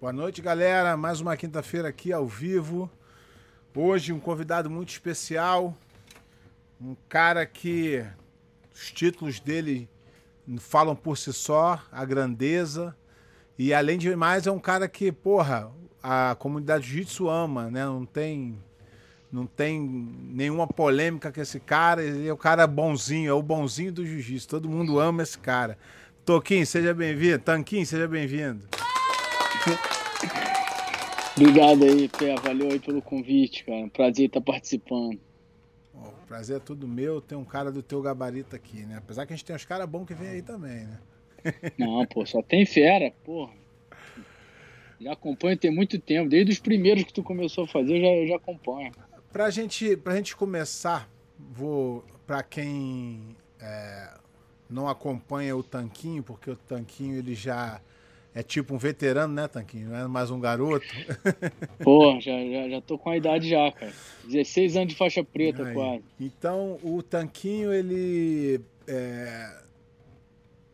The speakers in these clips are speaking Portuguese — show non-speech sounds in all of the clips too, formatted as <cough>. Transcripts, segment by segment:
Boa noite, galera. Mais uma quinta-feira aqui ao vivo. Hoje um convidado muito especial, um cara que os títulos dele falam por si só, a grandeza. E além de mais, é um cara que, porra, a comunidade jiu-jitsu ama, né? Não tem não tem nenhuma polêmica com esse cara. Ele é o cara bonzinho, é o bonzinho do jiu-jitsu. Todo mundo ama esse cara. Toquinho, seja bem-vindo. Tanquinho, seja bem-vindo. Obrigado aí, Pé. Valeu aí pelo convite, cara. Prazer estar participando. o prazer é tudo meu. Tem um cara do teu gabarito aqui, né? Apesar que a gente tem uns caras bons que vem aí também, né? Não, pô, só tem fera, porra. Já acompanho tem muito tempo. Desde os primeiros que tu começou a fazer, eu já, eu já acompanho. Pra gente, pra gente começar, vou. Pra quem é, não acompanha o Tanquinho, porque o Tanquinho ele já é tipo um veterano, né, Tanquinho? Não é mais um garoto. <laughs> Pô, já, já, já tô com a idade já, cara. 16 anos de faixa preta, Aí. quase. Então, o Tanquinho, ele. É,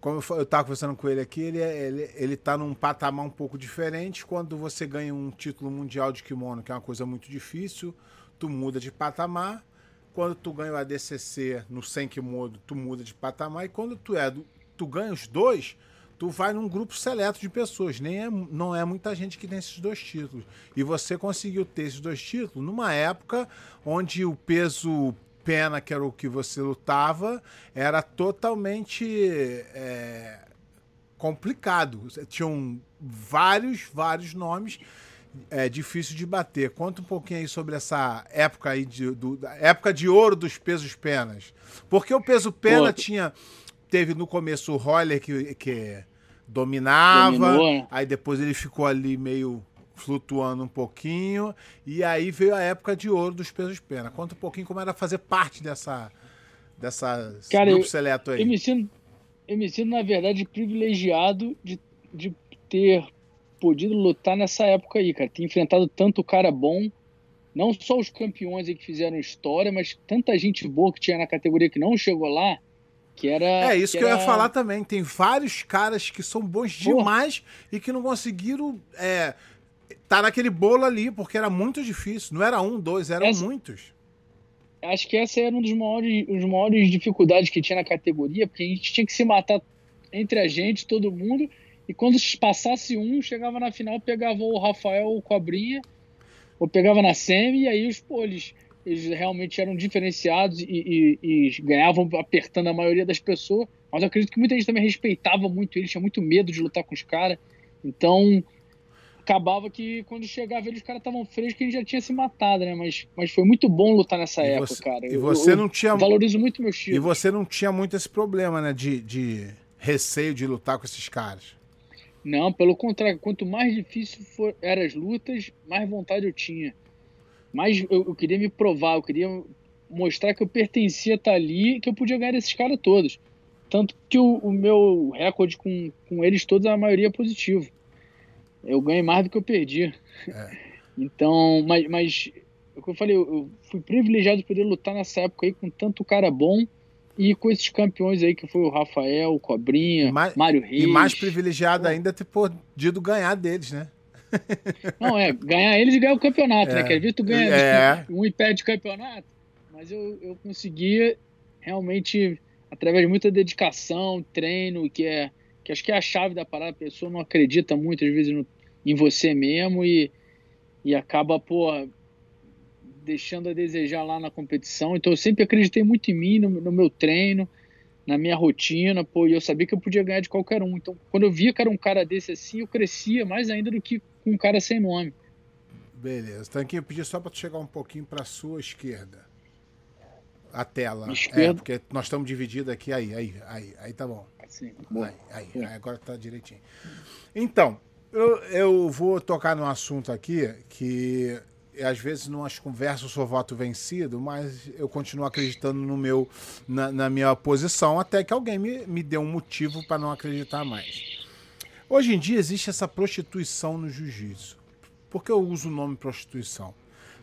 como eu estava conversando com ele aqui, ele, é, ele, ele tá num patamar um pouco diferente. Quando você ganha um título mundial de kimono, que é uma coisa muito difícil, tu muda de patamar. Quando tu ganha o ADCC no 100 kimono, tu muda de patamar. E quando tu, é, tu ganha os dois, tu vai num grupo seleto de pessoas. Nem é, não é muita gente que tem esses dois títulos. E você conseguiu ter esses dois títulos numa época onde o peso pena, que era o que você lutava, era totalmente é, complicado. Tinham vários, vários nomes. É difícil de bater. Conta um pouquinho aí sobre essa época aí de, do, época de ouro dos pesos penas. Porque o peso pena Pô, tinha teve no começo o Roller que, que dominava, Dominou. Né? aí depois ele ficou ali meio flutuando um pouquinho. E aí veio a época de ouro dos pesos pena. Conta um pouquinho como era fazer parte dessa, dessa Cara, grupo seleto aí. Eu me, sinto, eu me sinto, na verdade, privilegiado de, de ter podido lutar nessa época aí, cara. Ter enfrentado tanto cara bom, não só os campeões aí que fizeram história, mas tanta gente boa que tinha na categoria que não chegou lá. Que era, é isso que, que era... eu ia falar também. Tem vários caras que são bons demais e que não conseguiram é, tá naquele bolo ali, porque era muito difícil. Não era um, dois, eram essa, muitos. Acho que essa era uma das maiores, maiores dificuldades que tinha na categoria, porque a gente tinha que se matar entre a gente, todo mundo, e quando passasse um, chegava na final, pegava o Rafael ou o Cobrinha, ou pegava na semi, e aí os pô, eles, realmente eram diferenciados e, e, e ganhavam apertando a maioria das pessoas, mas eu acredito que muita gente também respeitava muito eles, tinha muito medo de lutar com os caras, então acabava que quando chegava eles, os caras estavam frescos que a gente já tinha se matado, né? Mas, mas foi muito bom lutar nessa e época, você, cara. E você eu, não tinha. Eu valorizo muito meus títulos. E você não tinha muito esse problema, né? De, de receio de lutar com esses caras. Não, pelo contrário, quanto mais difícil for, eram as lutas, mais vontade eu tinha. Mais eu, eu queria me provar, eu queria mostrar que eu pertencia a estar ali que eu podia ganhar esses caras todos. Tanto que o, o meu recorde com, com eles todos, a maioria é positivo eu ganhei mais do que eu perdi. É. <laughs> Então, mas, mas é o que eu falei, eu fui privilegiado de poder lutar nessa época aí com tanto cara bom e com esses campeões aí que foi o Rafael, o Cobrinha, mais, Mário Reis. E mais privilegiado ainda ter podido ganhar deles, né? <laughs> Não, é, ganhar eles e ganhar o campeonato, né? é. né? Quer ver tu ganha é. um e perde o campeonato? Mas eu, eu conseguia realmente, através de muita dedicação, treino, que é que acho que é a chave da parada, a pessoa não acredita muito às vezes no, em você mesmo e, e acaba, pô, deixando a desejar lá na competição. Então eu sempre acreditei muito em mim, no, no meu treino, na minha rotina, pô, e eu sabia que eu podia ganhar de qualquer um. Então quando eu via que era um cara desse assim, eu crescia mais ainda do que com um cara sem nome. Beleza. Tanquinho, eu pedi só para tu chegar um pouquinho para sua esquerda. A tela. Esquerda. É, porque nós estamos divididos aqui. Aí, aí, aí, aí tá bom. Assim, aí, aí, aí, agora tá direitinho. Então, eu, eu vou tocar num assunto aqui que às vezes numas conversas eu sou voto vencido, mas eu continuo acreditando no meu, na, na minha posição até que alguém me, me dê um motivo para não acreditar mais. Hoje em dia existe essa prostituição no jiu-jitsu. Por que eu uso o nome prostituição?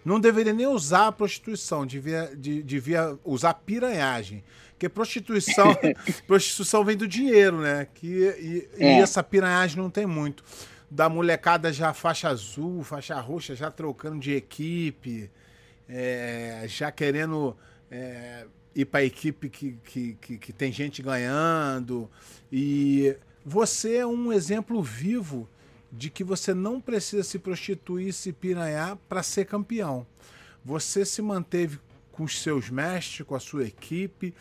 Não deveria nem usar a prostituição, devia, de, devia usar piranhagem. Porque prostituição, <laughs> prostituição vem do dinheiro, né? Que, e, é. e essa piranhagem não tem muito. da molecada já faixa azul, faixa roxa, já trocando de equipe, é, já querendo é, ir para a equipe que, que, que, que tem gente ganhando. E você é um exemplo vivo de que você não precisa se prostituir e se piranhar para ser campeão. Você se manteve com os seus mestres, com a sua equipe,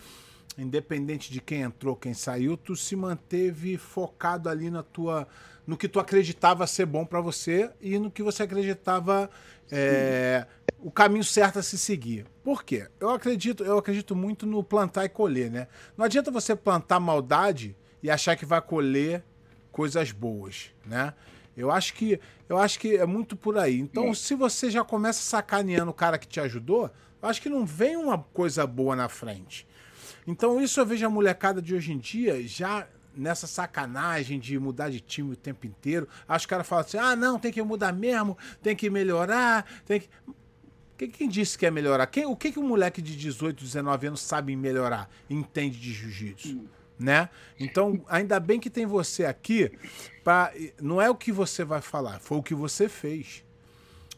independente de quem entrou, quem saiu, tu se manteve focado ali na tua, no que tu acreditava ser bom para você e no que você acreditava é, o caminho certo a se seguir. Por quê? Eu acredito, eu acredito muito no plantar e colher, né? Não adianta você plantar maldade e achar que vai colher coisas boas, né? Eu acho que eu acho que é muito por aí. Então, é. se você já começa sacaneando o cara que te ajudou, eu acho que não vem uma coisa boa na frente. Então, isso eu vejo a molecada de hoje em dia já nessa sacanagem de mudar de time o tempo inteiro. Acho que o cara fala assim: ah, não, tem que mudar mesmo, tem que melhorar, tem que. Quem disse que é melhorar? Quem, o que, que um moleque de 18, 19 anos sabe melhorar? Entende de jiu-jitsu? Hum né? Então, ainda bem que tem você aqui, pra, não é o que você vai falar, foi o que você fez.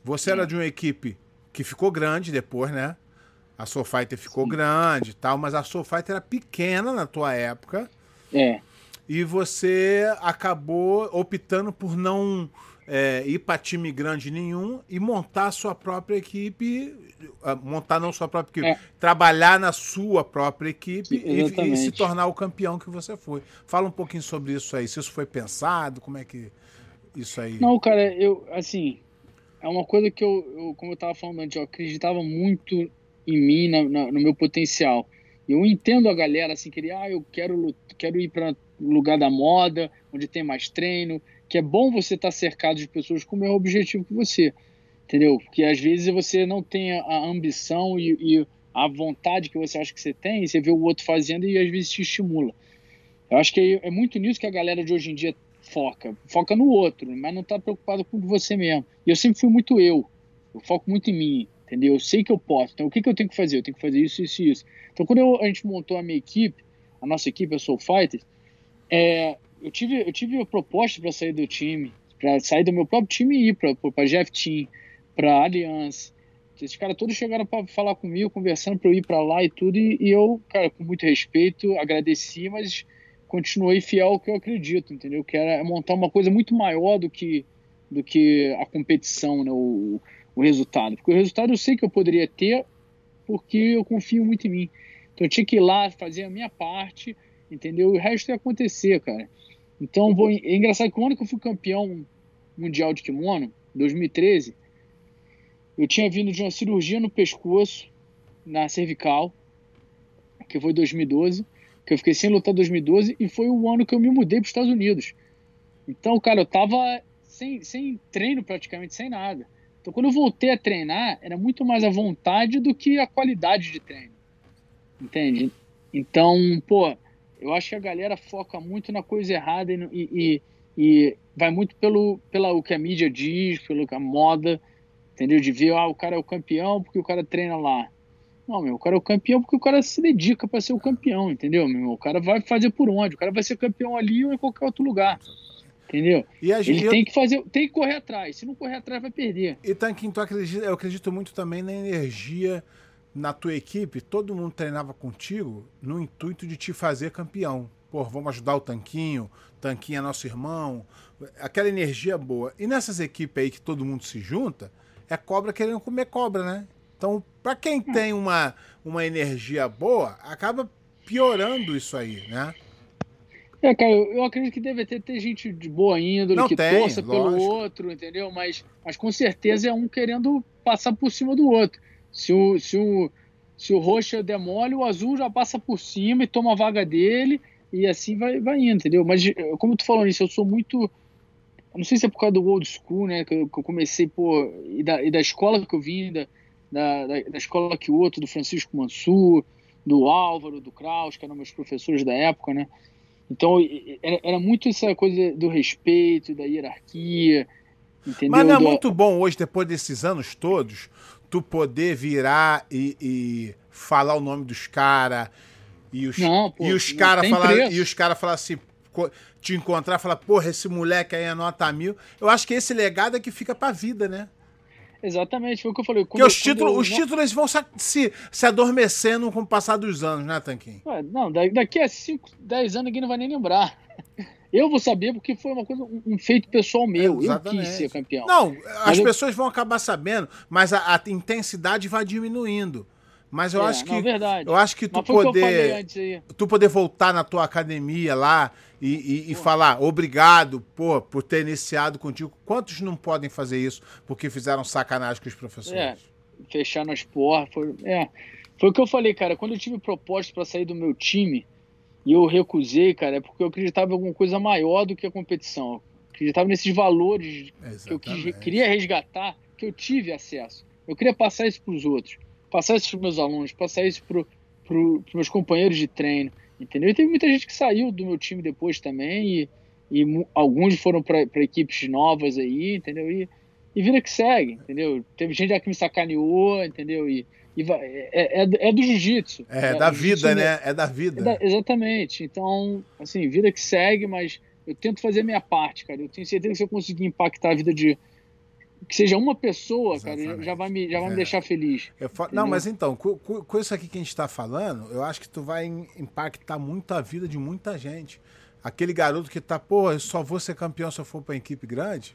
Você era de uma equipe que ficou grande depois, né? A Soul Fighter ficou Sim. grande e tal, mas a Soul Fighter era pequena na tua época. É. E você acabou optando por não é, ir para time grande nenhum e montar a sua própria equipe, montar não sua própria equipe, é. trabalhar na sua própria equipe e, e, se tornar o campeão que você foi. Fala um pouquinho sobre isso aí, se isso foi pensado, como é que isso aí... Não, cara, eu, assim, é uma coisa que eu, eu como eu estava falando antes, eu acreditava muito em mim, na, na, no meu potencial. Eu entendo a galera, assim, que ah, eu quero, quero ir para lugar da moda, onde tem mais treino, que é bom você estar tá cercado de pessoas com o mesmo objetivo que você, entendeu? Porque às vezes você não tem a ambição e, e a vontade que você acha que você tem, e você vê o outro fazendo e às vezes te estimula. Eu acho que é, é muito nisso que a galera de hoje em dia foca. Foca no outro, mas não está preocupado com você mesmo. E eu sempre fui muito eu. Eu foco muito em mim, entendeu? Eu sei que eu posso. Então, o que, que eu tenho que fazer? Eu tenho que fazer isso, isso e isso. Então, quando eu, a gente montou a minha equipe, a nossa equipe, a Soul Fighters, é, eu tive, eu tive proposta para sair do time, para sair do meu próprio time e ir para Jeff Team, para Aliança. Esses caras todos chegaram para falar comigo, conversando para eu ir para lá e tudo, e, e, eu, cara, com muito respeito, agradeci, mas continuei fiel ao que eu acredito, entendeu? Que era montar uma coisa muito maior do que, do que a competição, né? o, o resultado. Porque o resultado eu sei que eu poderia ter, porque eu confio muito em mim. Então eu tinha que ir lá, fazer a minha parte, entendeu? O resto ia acontecer, cara. Então, vou, é engraçado que quando eu fui campeão mundial de kimono, 2013, eu tinha vindo de uma cirurgia no pescoço, na cervical, que foi 2012, que eu fiquei sem lutar 2012, e foi o ano que eu me mudei para os Estados Unidos. Então, cara, eu tava sem, sem treino praticamente, sem nada. Então, quando eu voltei a treinar, era muito mais a vontade do que a qualidade de treino. Entende? Então, pô, eu acho que a galera foca muito na coisa errada e, e, e vai muito pelo pela, o que a mídia diz, pelo que a moda, entendeu? De ver, ah, o cara é o campeão porque o cara treina lá. Não, meu, o cara é o campeão porque o cara se dedica para ser o campeão, entendeu? Meu? O cara vai fazer por onde? O cara vai ser campeão ali ou em qualquer outro lugar. Entendeu? E a gente, Ele tem que fazer, tem que correr atrás. Se não correr atrás, vai perder. E Tanquinho, tu acredita, eu acredito muito também na energia na tua equipe, todo mundo treinava contigo no intuito de te fazer campeão. Pô, vamos ajudar o Tanquinho, Tanquinho é nosso irmão, aquela energia boa. E nessas equipes aí que todo mundo se junta, é cobra querendo comer cobra, né? Então, para quem é. tem uma, uma energia boa, acaba piorando isso aí, né? É, cara, eu acredito que deve ter, ter gente de boa índole Não que tem, torça lógico. pelo outro, entendeu? Mas, mas com certeza é um querendo passar por cima do outro. Se o, se o, se o roxo demole, o azul já passa por cima e toma a vaga dele e assim vai, vai indo, entendeu? Mas como tu falou nisso, eu sou muito. não sei se é por causa do old school, né? Que eu, que eu comecei, pô, e da, e da escola que eu vim, da, da, da escola que o outro, do Francisco Mansur, do Álvaro, do Kraus, que eram meus professores da época, né? Então era, era muito essa coisa do respeito, da hierarquia. Entendeu? Mas não é muito bom hoje, depois desses anos todos, tu poder virar e, e falar o nome dos caras e os, não, pô, e os caras falar e os cara falar assim, te encontrar e falar, porra, esse moleque aí é nota mil. Eu acho que esse legado é que fica pra vida, né? Exatamente, foi o que eu falei. Porque os, títulos, eu... os títulos vão se, se adormecendo com o passar dos anos, né, Tanquinho? Não, daqui a 5, 10 anos ninguém não vai nem lembrar. <laughs> Eu vou saber porque foi uma coisa, um feito pessoal meu. É, eu quis ser campeão. Não, as eu... pessoas vão acabar sabendo, mas a, a, intensidade vai diminuindo. Mas eu é, acho que não, verdade. eu acho que tu poder que tu poder voltar na tua academia lá e, e, e falar obrigado pô, por ter iniciado contigo. Quantos não podem fazer isso porque fizeram sacanagem com os professores? É, fechar nas porras. Foi, é, foi o que eu falei, cara. Quando eu tive proposta para sair do meu time, e eu recusei, cara, é porque eu acreditava em alguma coisa maior do que a competição. Eu acreditava nesses valores Exatamente. que eu quis, queria resgatar, que eu tive acesso. Eu queria passar isso para os outros, passar isso para os meus alunos, passar isso para os meus companheiros de treino, entendeu? E teve muita gente que saiu do meu time depois também, e, e alguns foram para equipes novas aí, entendeu? E, e vida que segue, entendeu? Teve gente que me sacaneou, entendeu? E vai, é, é, é, do jiu-jitsu. É, é da vida, né? É da vida. É da, exatamente. Então, assim, vida que segue, mas eu tento fazer a minha parte, cara. Eu tenho certeza que se eu conseguir impactar a vida de. Que seja uma pessoa, Exatamente. cara, já vai me, já vai me é. deixar feliz. Não, mas então, com, com, isso aqui que a gente está falando, eu acho que tu vai impactar muito a vida de muita gente. Aquele garoto que tá, pô, eu só vou ser campeão se eu for pra equipe grande.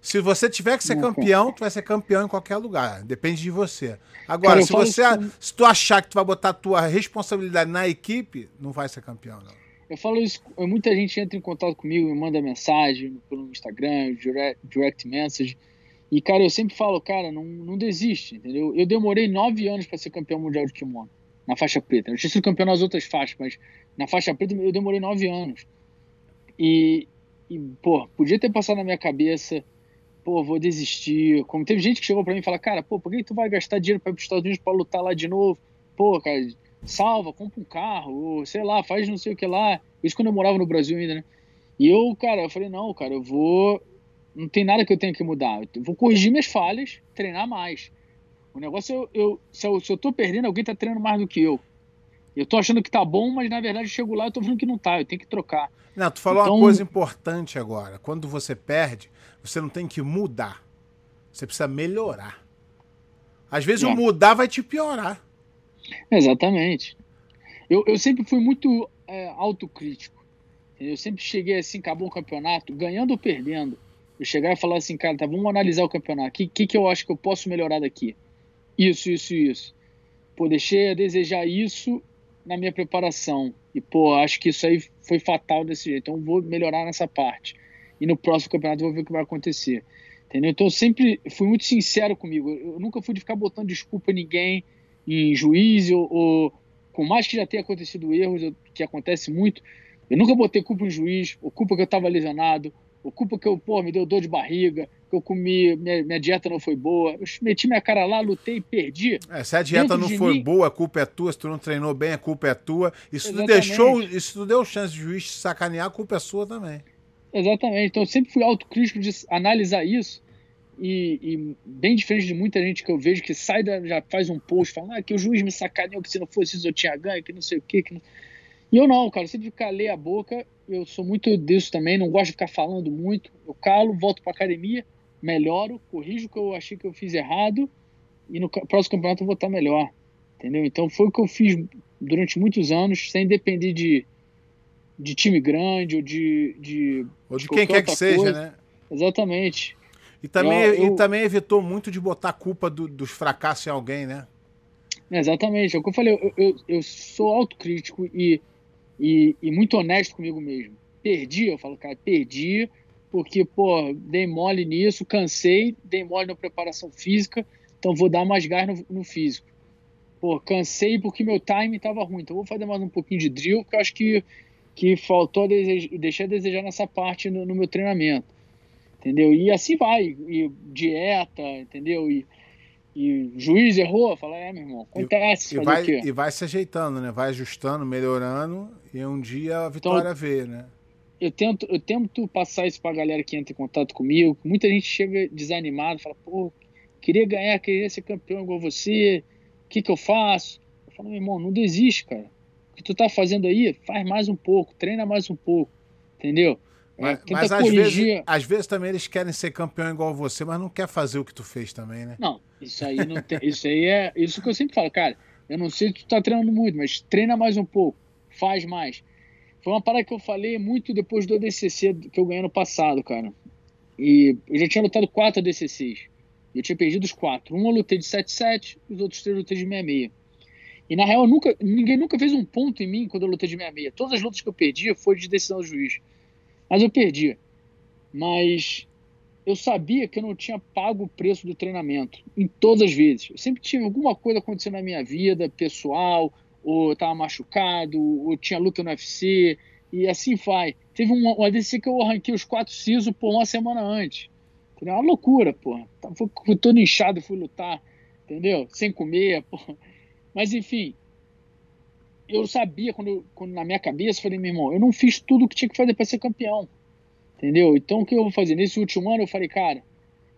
Se você tiver que ser campeão, tu vai ser campeão em qualquer lugar. Depende de você. Agora, Cara, se você isso... se tu achar que tu vai botar a tua responsabilidade na equipe, não vai ser campeão, não. Eu falo isso, muita gente entra em contato comigo, me manda mensagem pelo Instagram, direct, direct message. E, cara, eu sempre falo, cara, não, não desiste, entendeu? Eu demorei nove anos para ser campeão mundial de kimono, na faixa preta. Eu tinha sido campeão nas outras faixas, mas na faixa preta eu demorei nove anos. E, e pô, podia ter passado na minha cabeça pô, vou desistir. Como teve gente que chegou para mim e falou, cara, pô, por que tu vai gastar dinheiro para ir para os Estados Unidos para lutar lá de novo? Pô, cara, salva, compra um carro, ou sei lá, faz não sei o que lá. Isso quando eu morava no Brasil ainda, né? E eu, cara, eu falei, não, cara, eu vou. Não tem nada que eu tenha que mudar. Eu vou corrigir minhas falhas, treinar mais. O negócio é eu, eu, se, eu, se eu tô perdendo, alguém tá treinando mais do que eu. Eu tô achando que tá bom, mas na verdade eu chego lá e tô vendo que não tá, eu tenho que trocar. Não, tu falou então... uma coisa importante agora. Quando você perde, você não tem que mudar. Você precisa melhorar. Às vezes é. o mudar vai te piorar. Exatamente. Eu, eu sempre fui muito é, autocrítico. Eu sempre cheguei assim, acabou o campeonato, ganhando ou perdendo. Eu chegar e falar assim, cara, tá, vamos analisar o campeonato. O que, que, que eu acho que eu posso melhorar daqui? Isso, isso, isso. Pô, deixei a desejar isso na minha preparação. E, pô, acho que isso aí foi fatal desse jeito. Então, vou melhorar nessa parte e no próximo campeonato eu vou ver o que vai acontecer. Entendeu? Então eu sempre fui muito sincero comigo. Eu nunca fui de ficar botando desculpa ninguém, em juiz, ou, ou com mais que já tenha acontecido erros, que acontece muito, eu nunca botei culpa em juiz, ou culpa que eu estava lesionado, ou culpa que eu, pô, me deu dor de barriga, que eu comi, minha, minha, dieta não foi boa. Eu meti minha cara lá, lutei e perdi. É, se a dieta não foi mim... boa, a culpa é tua. Se tu não treinou bem, a culpa é tua. Se tu deixou, se tu deu chance de juiz te sacanear, a culpa é sua também. Exatamente. Então eu sempre fui autocrítico de analisar isso. E, e, bem diferente de muita gente que eu vejo que sai da, já faz um post falando ah, que o juiz me sacaneou, que se não fosse isso eu tinha ganho, que não sei o quê. Que não... E eu não, cara, eu sempre calei a boca, eu sou muito disso também, não gosto de ficar falando muito. Eu calo, volto pra academia, melhoro, corrijo o que eu achei que eu fiz errado e no próximo campeonato eu vou estar melhor. Entendeu? Então foi o que eu fiz durante muitos anos, sem depender de, de time grande ou de. de ou de, de quem quer que seja, coisa. né? Exatamente. E também, eu, eu... e também evitou muito de botar a culpa do, dos fracassos em alguém, né? Exatamente. É o que eu falei, eu, eu, eu sou autocrítico e, e, e, muito honesto comigo mesmo. Perdi, eu falo, cara, perdi, porque, pô, dei mole nisso, cansei, dei mole na preparação física, então vou dar mais gás no, no físico. Pô, cansei porque meu time estava ruim, então vou fazer mais um pouquinho de drill, que eu acho que que faltou desejar, deixei a desejar nessa parte no, no, meu treinamento, entendeu? E assim vai, e dieta, entendeu? E, e juiz errou, fala, é, meu irmão, acontece. E, e vai, e vai se ajeitando, né? Vai ajustando, melhorando, e um dia a vitória então, vê, né? Eu tento, eu tento passar isso pra galera que entra em contato comigo. Muita gente chega desanimado, fala, pô, queria ganhar, queria ser campeão igual você, o que que eu faço? Eu falo, meu irmão, não desiste, cara que tu tá fazendo aí, faz mais um pouco, treina mais um pouco. Entendeu? É, mas, mas às, vezes, às vezes também eles querem ser campeão igual você, mas não quer fazer o que tu fez também, né? Não, isso aí não tem, isso aí é isso que eu sempre falo, cara. Eu não sei se tu tá treinando muito, mas treina mais um pouco, faz mais. Foi uma parada que eu falei muito depois do ADCC que eu ganhei no passado, cara. E eu já tinha lutado quatro ADCCs. Eu tinha perdido os quatro. Um eu lutei de 7-7, os outros três eu lutei de 6-6. E na real, nunca, ninguém nunca fez um ponto em mim quando eu lutei de 6-6. Todas as lutas que eu perdia foi de decisão do juiz. Mas eu perdia. Mas eu sabia que eu não tinha pago o preço do treinamento em todas as vezes. Eu sempre tive alguma coisa acontecendo na minha vida, pessoal, ou estava machucado, ou tinha luta no UFC, e assim vai. Teve um, um ADC que eu arranquei os quatro sisos por uma semana antes. Entendeu? Uma loucura, pô. Fui todo inchado, fui lutar, entendeu? Sem comer, pô. Mas enfim, eu sabia, quando, quando na minha cabeça, falei, meu irmão, eu não fiz tudo o que tinha que fazer para ser campeão. Entendeu? Então o que eu vou fazer? Nesse último ano eu falei, cara,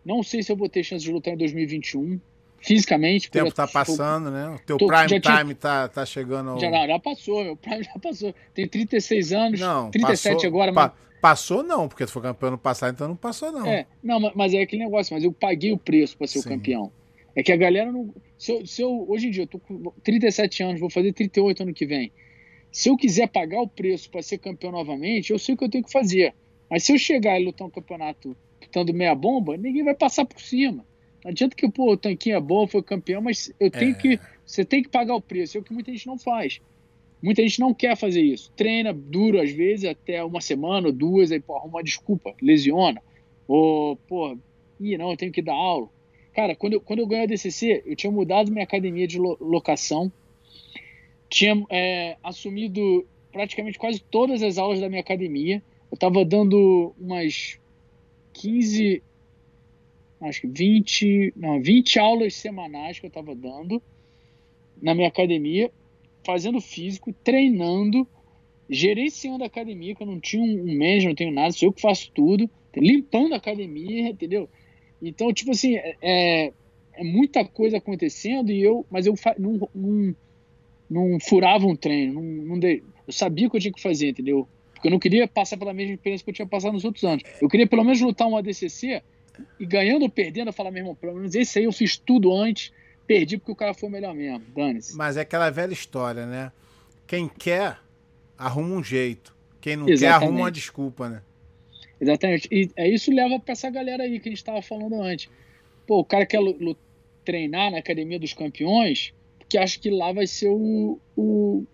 não sei se eu vou ter chance de lutar em 2021, fisicamente. O tempo tá passando, né? O teu tô, prime time tinha, tá, chegando. Ao... Já, já passou, meu prime já passou. Tem 36 anos, não, 37 passou, agora, mas. Passou não, porque tu foi campeão no passado, então não passou não. É, não, mas é aquele negócio, mas eu paguei o preço para ser Sim. o campeão. É que a galera não. Se eu, se eu, hoje em dia eu tô com 37 anos, vou fazer 38 ano que vem. Se eu quiser pagar o preço para ser campeão novamente, eu sei o que eu tenho que fazer. Mas se eu chegar e lutar um campeonato lutando meia bomba, ninguém vai passar por cima. Não adianta que pô, o tanquinho é bom, foi campeão, mas eu tenho é. que. Você tem que pagar o preço. É o que muita gente não faz. Muita gente não quer fazer isso. Treina duro, às vezes, até uma semana ou duas, aí, pô, arruma uma desculpa, lesiona. Ou, pô, ih, não, eu tenho que dar aula. Cara, quando eu, quando eu ganhei a DCC, eu tinha mudado minha academia de locação, tinha é, assumido praticamente quase todas as aulas da minha academia. Eu estava dando umas 15, acho que 20, não, 20 aulas semanais que eu estava dando na minha academia, fazendo físico, treinando, gerenciando a academia, que eu não tinha um manager, não tenho nada, sou eu que faço tudo, limpando a academia, entendeu? Então, tipo assim, é, é, é muita coisa acontecendo e eu, mas eu não, não, não furava um treino, não, não dei, eu sabia o que eu tinha que fazer, entendeu? Porque eu não queria passar pela mesma experiência que eu tinha passado nos outros anos. Eu queria pelo menos lutar um ADCC e ganhando ou perdendo, eu falar, meu irmão, pelo menos esse aí eu fiz tudo antes, perdi porque o cara foi melhor mesmo, dane-se. Mas é aquela velha história, né? Quem quer, arruma um jeito. Quem não Exatamente. quer, arruma uma desculpa, né? Exatamente. E é isso leva para essa galera aí que a gente estava falando antes. Pô, o cara quer treinar na academia dos campeões porque acha que lá vai ser o, o,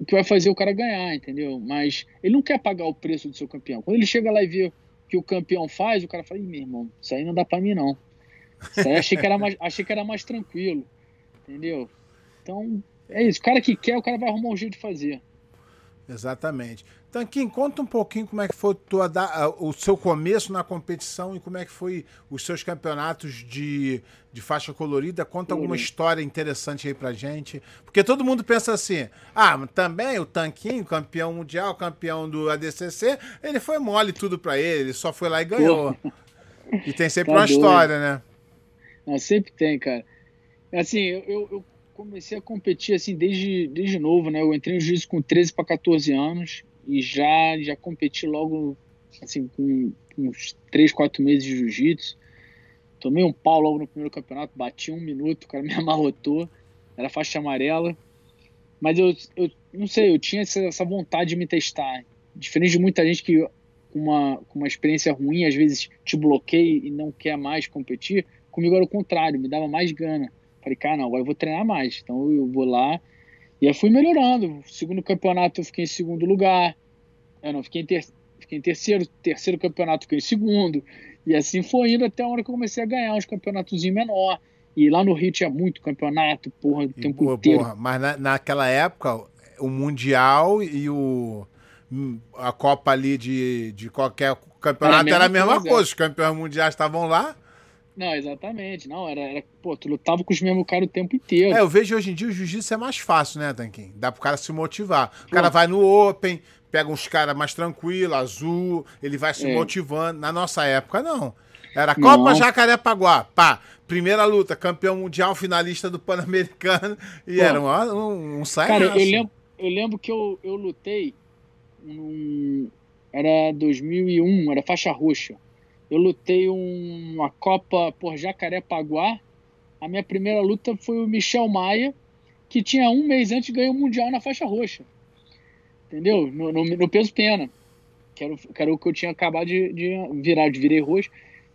o que vai fazer o cara ganhar, entendeu? Mas ele não quer pagar o preço do seu campeão. Quando ele chega lá e vê que o campeão faz, o cara fala: Ih, meu irmão, isso aí não dá para mim não. Isso aí achei que, era mais, <laughs> achei que era mais tranquilo, entendeu? Então, é isso. O cara que quer, o cara vai arrumar um jeito de fazer. Exatamente. Tanquinho, conta um pouquinho como é que foi tua, o seu começo na competição e como é que foi os seus campeonatos de, de faixa colorida. Conta alguma história interessante aí pra gente. Porque todo mundo pensa assim: ah, também o Tanquinho, campeão mundial, campeão do ADCC, ele foi mole tudo pra ele, ele só foi lá e ganhou. E tem sempre tá uma doido. história, né? Não, sempre tem, cara. Assim, eu, eu comecei a competir assim desde, desde novo, né? Eu entrei no juízo com 13 para 14 anos e já já competi logo assim com, uns 3, 4 meses de jiu-jitsu. Tomei um pau logo no primeiro campeonato, bati um minuto, o cara me <laughs> amarrotou, era faixa amarela. Mas eu, eu não sei, eu tinha essa, essa vontade de me testar. Diferente de muita gente que com uma, com uma experiência ruim, às vezes te bloqueia e não quer mais competir, comigo era o contrário, me dava mais gana. Falei, cara, não, agora eu vou treinar mais. Então eu vou lá. E aí fui melhorando. Segundo campeonato eu fiquei em segundo lugar. Eu não, fiquei em, ter... fiquei em terceiro. Terceiro campeonato fiquei em segundo. E assim foi indo até a hora que eu comecei a ganhar uns campeonatos menor. E lá no Rio tinha muito campeonato, porra, o tempo porra, inteiro. Porra, mas na, naquela época, o Mundial e o a Copa ali de, de qualquer campeonato era a mesma, era a mesma coisa. coisa. Os campeões mundiais estavam lá. Não, exatamente. Não, era, era. Pô, tu lutava com os mesmos caras o tempo inteiro. É, eu vejo hoje em dia o jiu-jitsu é mais fácil, né, Tanquinho? Dá pro cara se motivar. O cara vai no Open, pega uns caras mais tranquilos, azul, ele vai se é. motivando. Na nossa época, não. Era Copa não. Jacarepaguá, pá. Primeira luta, campeão mundial, finalista do Pan-Americano. E Pô, era um, um, um Cara, eu lembro, eu lembro que eu, eu lutei num, era 2001, era faixa roxa. Eu lutei uma Copa por Jacarepaguá. A minha primeira luta foi o Michel Maia, que tinha um mês antes ganhou o Mundial na faixa roxa. Entendeu? No, no, no peso pena. Que era, que era, o que eu tinha acabado de, de virar, de virei roxo.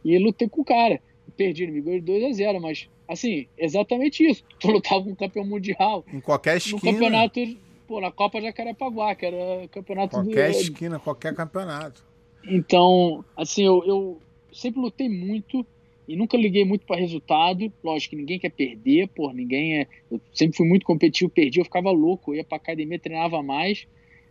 E lutei com o cara. Perdi, ele me ganhou de 2 a 0 mas assim, exatamente isso. <laughs> Tu lutava com um campeão mundial. Em qualquer esquina. No campeonato, pô, na Copa Jacarepaguá, que era campeonato Qualquer do, esquina, qualquer campeonato. Então, assim, eu, eu sempre lutei muito e nunca liguei muito para resultado. Lógico que ninguém quer perder, pô, ninguém é. Eu sempre fui muito competitivo, perdi, eu ficava louco, eu ia pra academia, treinava mais.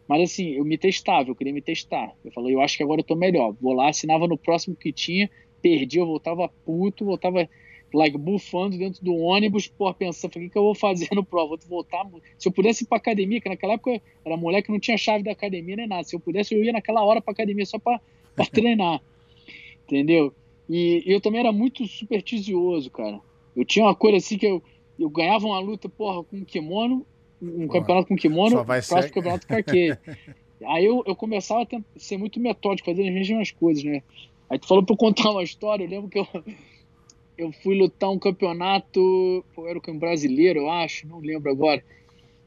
Mas assim, eu me testava, eu queria me testar. Eu falei, eu acho que agora eu tô melhor. Vou lá, assinava no próximo que tinha, perdi, eu voltava puto, voltava like, bufando dentro do ônibus, pô, pensando, o que, eu vou fazer no prova? Vou voltar. Se eu pudesse ir pra academia, que naquela época era moleque que não tinha chave da academia nem nada. Se eu pudesse, eu ia naquela hora pra academia só pra, pra treinar. Entendeu? E, eu também era muito supersticioso, cara. Eu tinha uma coisa assim que eu, eu ganhava uma luta, porra, com kimono, um porra, campeonato com kimono, próximo ser... campeonato carqueiro. <laughs> Aí eu, eu começava a ser muito metódico, fazendo as mesmas coisas, né? Aí tu falou pra eu contar uma história, eu lembro que eu, eu fui lutar um campeonato, pô, era um brasileiro, eu acho, não lembro agora.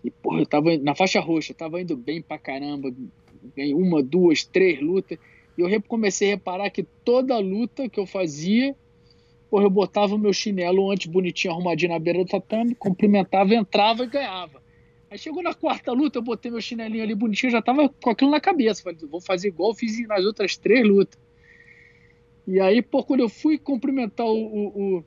E, pô, eu tava na faixa roxa, tava indo bem pra caramba, ganhei uma, duas, três lutas. E eu comecei a reparar que toda luta que eu fazia, porra, eu botava o meu chinelo antes bonitinho, arrumadinho na beira do tatame, cumprimentava, entrava e ganhava. Aí chegou na quarta luta, eu botei meu chinelinho ali bonitinho, já tava com aquilo na cabeça. Falei, vou fazer igual eu fiz nas outras três lutas. E aí, pô, quando eu fui cumprimentar o, o,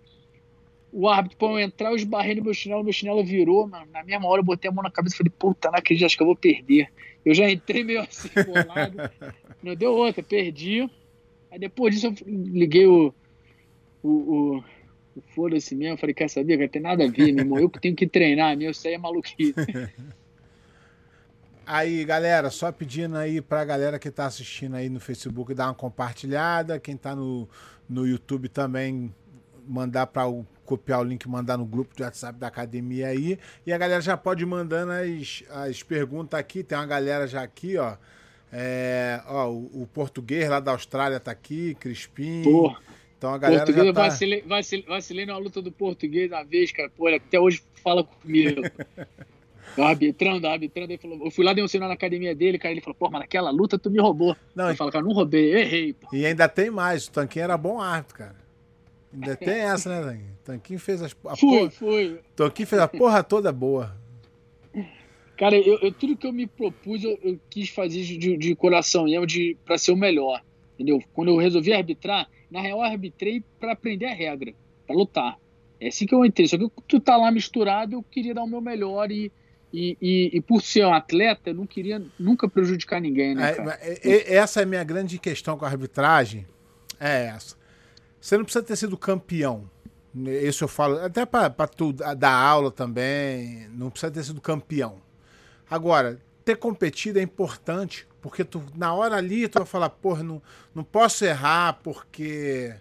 o árbitro para eu entrar, eu esbarrei no meu chinelo, meu chinelo virou, mano. Na mesma hora eu botei a mão na cabeça e falei, puta, não acredito, acho que eu vou perder. Eu já entrei meio assim, bolado. <laughs> não deu outra, perdi. Aí depois disso eu liguei o. o, o, o foda-se mesmo, falei, quer saber? Vai ter nada a ver, meu irmão. Eu que tenho que treinar, meu, isso aí é maluquice. <laughs> Aí, galera, só pedindo aí pra galera que tá assistindo aí no Facebook dar uma compartilhada, quem tá no, no YouTube também mandar para copiar o link e mandar no grupo do WhatsApp da academia aí. E a galera já pode ir mandando as, as perguntas aqui. Tem uma galera já aqui, ó. É, ó, o, o, português lá da Austrália tá aqui, Crispim. Porra. Então a galera português, já tá... vacilei, vacilei, vacilei na luta do português uma vez, cara. Pô, até hoje fala comigo. <laughs> O arbitrando, arbitrando, ele falou, eu fui lá, dei um sinal na academia dele, cara, ele falou, pô, mas naquela luta tu me roubou. Não, eu falo, cara, não roubei, errei. Pô. E ainda tem mais, o Tanquinho era bom árbitro, cara. Ainda <laughs> tem essa, né, Tanquinho? Tanquinho fez as, a fui, porra, fui. Tanquinho fez a porra toda boa. Cara, eu, eu tudo que eu me propus, eu, eu quis fazer de, de coração mesmo, de, pra ser o melhor. Entendeu? Quando eu resolvi arbitrar, na real eu arbitrei para aprender a regra, para lutar. É assim que eu entrei. Só que tu tá lá misturado, eu queria dar o meu melhor e, e, e, e, por ser um atleta, eu não queria nunca prejudicar ninguém, né? É, é, essa é a minha grande questão com a arbitragem. É essa. Você não precisa ter sido campeão. Isso eu falo, até para tu dar aula também, não precisa ter sido campeão. Agora, ter competido é importante, porque tu, na hora ali tu vai falar, porra, não, não posso errar, porque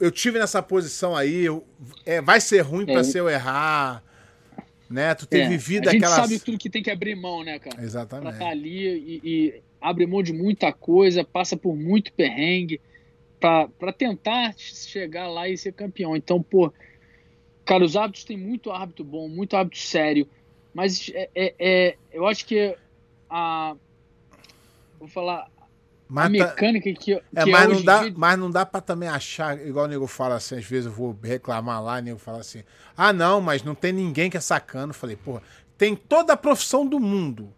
eu tive nessa posição aí, eu, é, vai ser ruim é. para se eu errar, né? Tu ter é. vivido aquelas... A gente sabe tudo que tem que abrir mão, né, cara? Exatamente. Pra estar tá ali e, e abre mão de muita coisa, passa por muito perrengue, para tentar chegar lá e ser campeão. Então, pô, cara, os hábitos têm muito hábito bom, muito hábito sério, mas é, é, é eu acho que a. Vou falar. Mas a tá- mecânica que, que é, é mas, não dá, dia... mas não dá pra também achar, igual o nego fala assim, às vezes eu vou reclamar lá, o nego fala assim: ah, não, mas não tem ninguém que é sacano. Eu falei, porra, tem toda a profissão do mundo.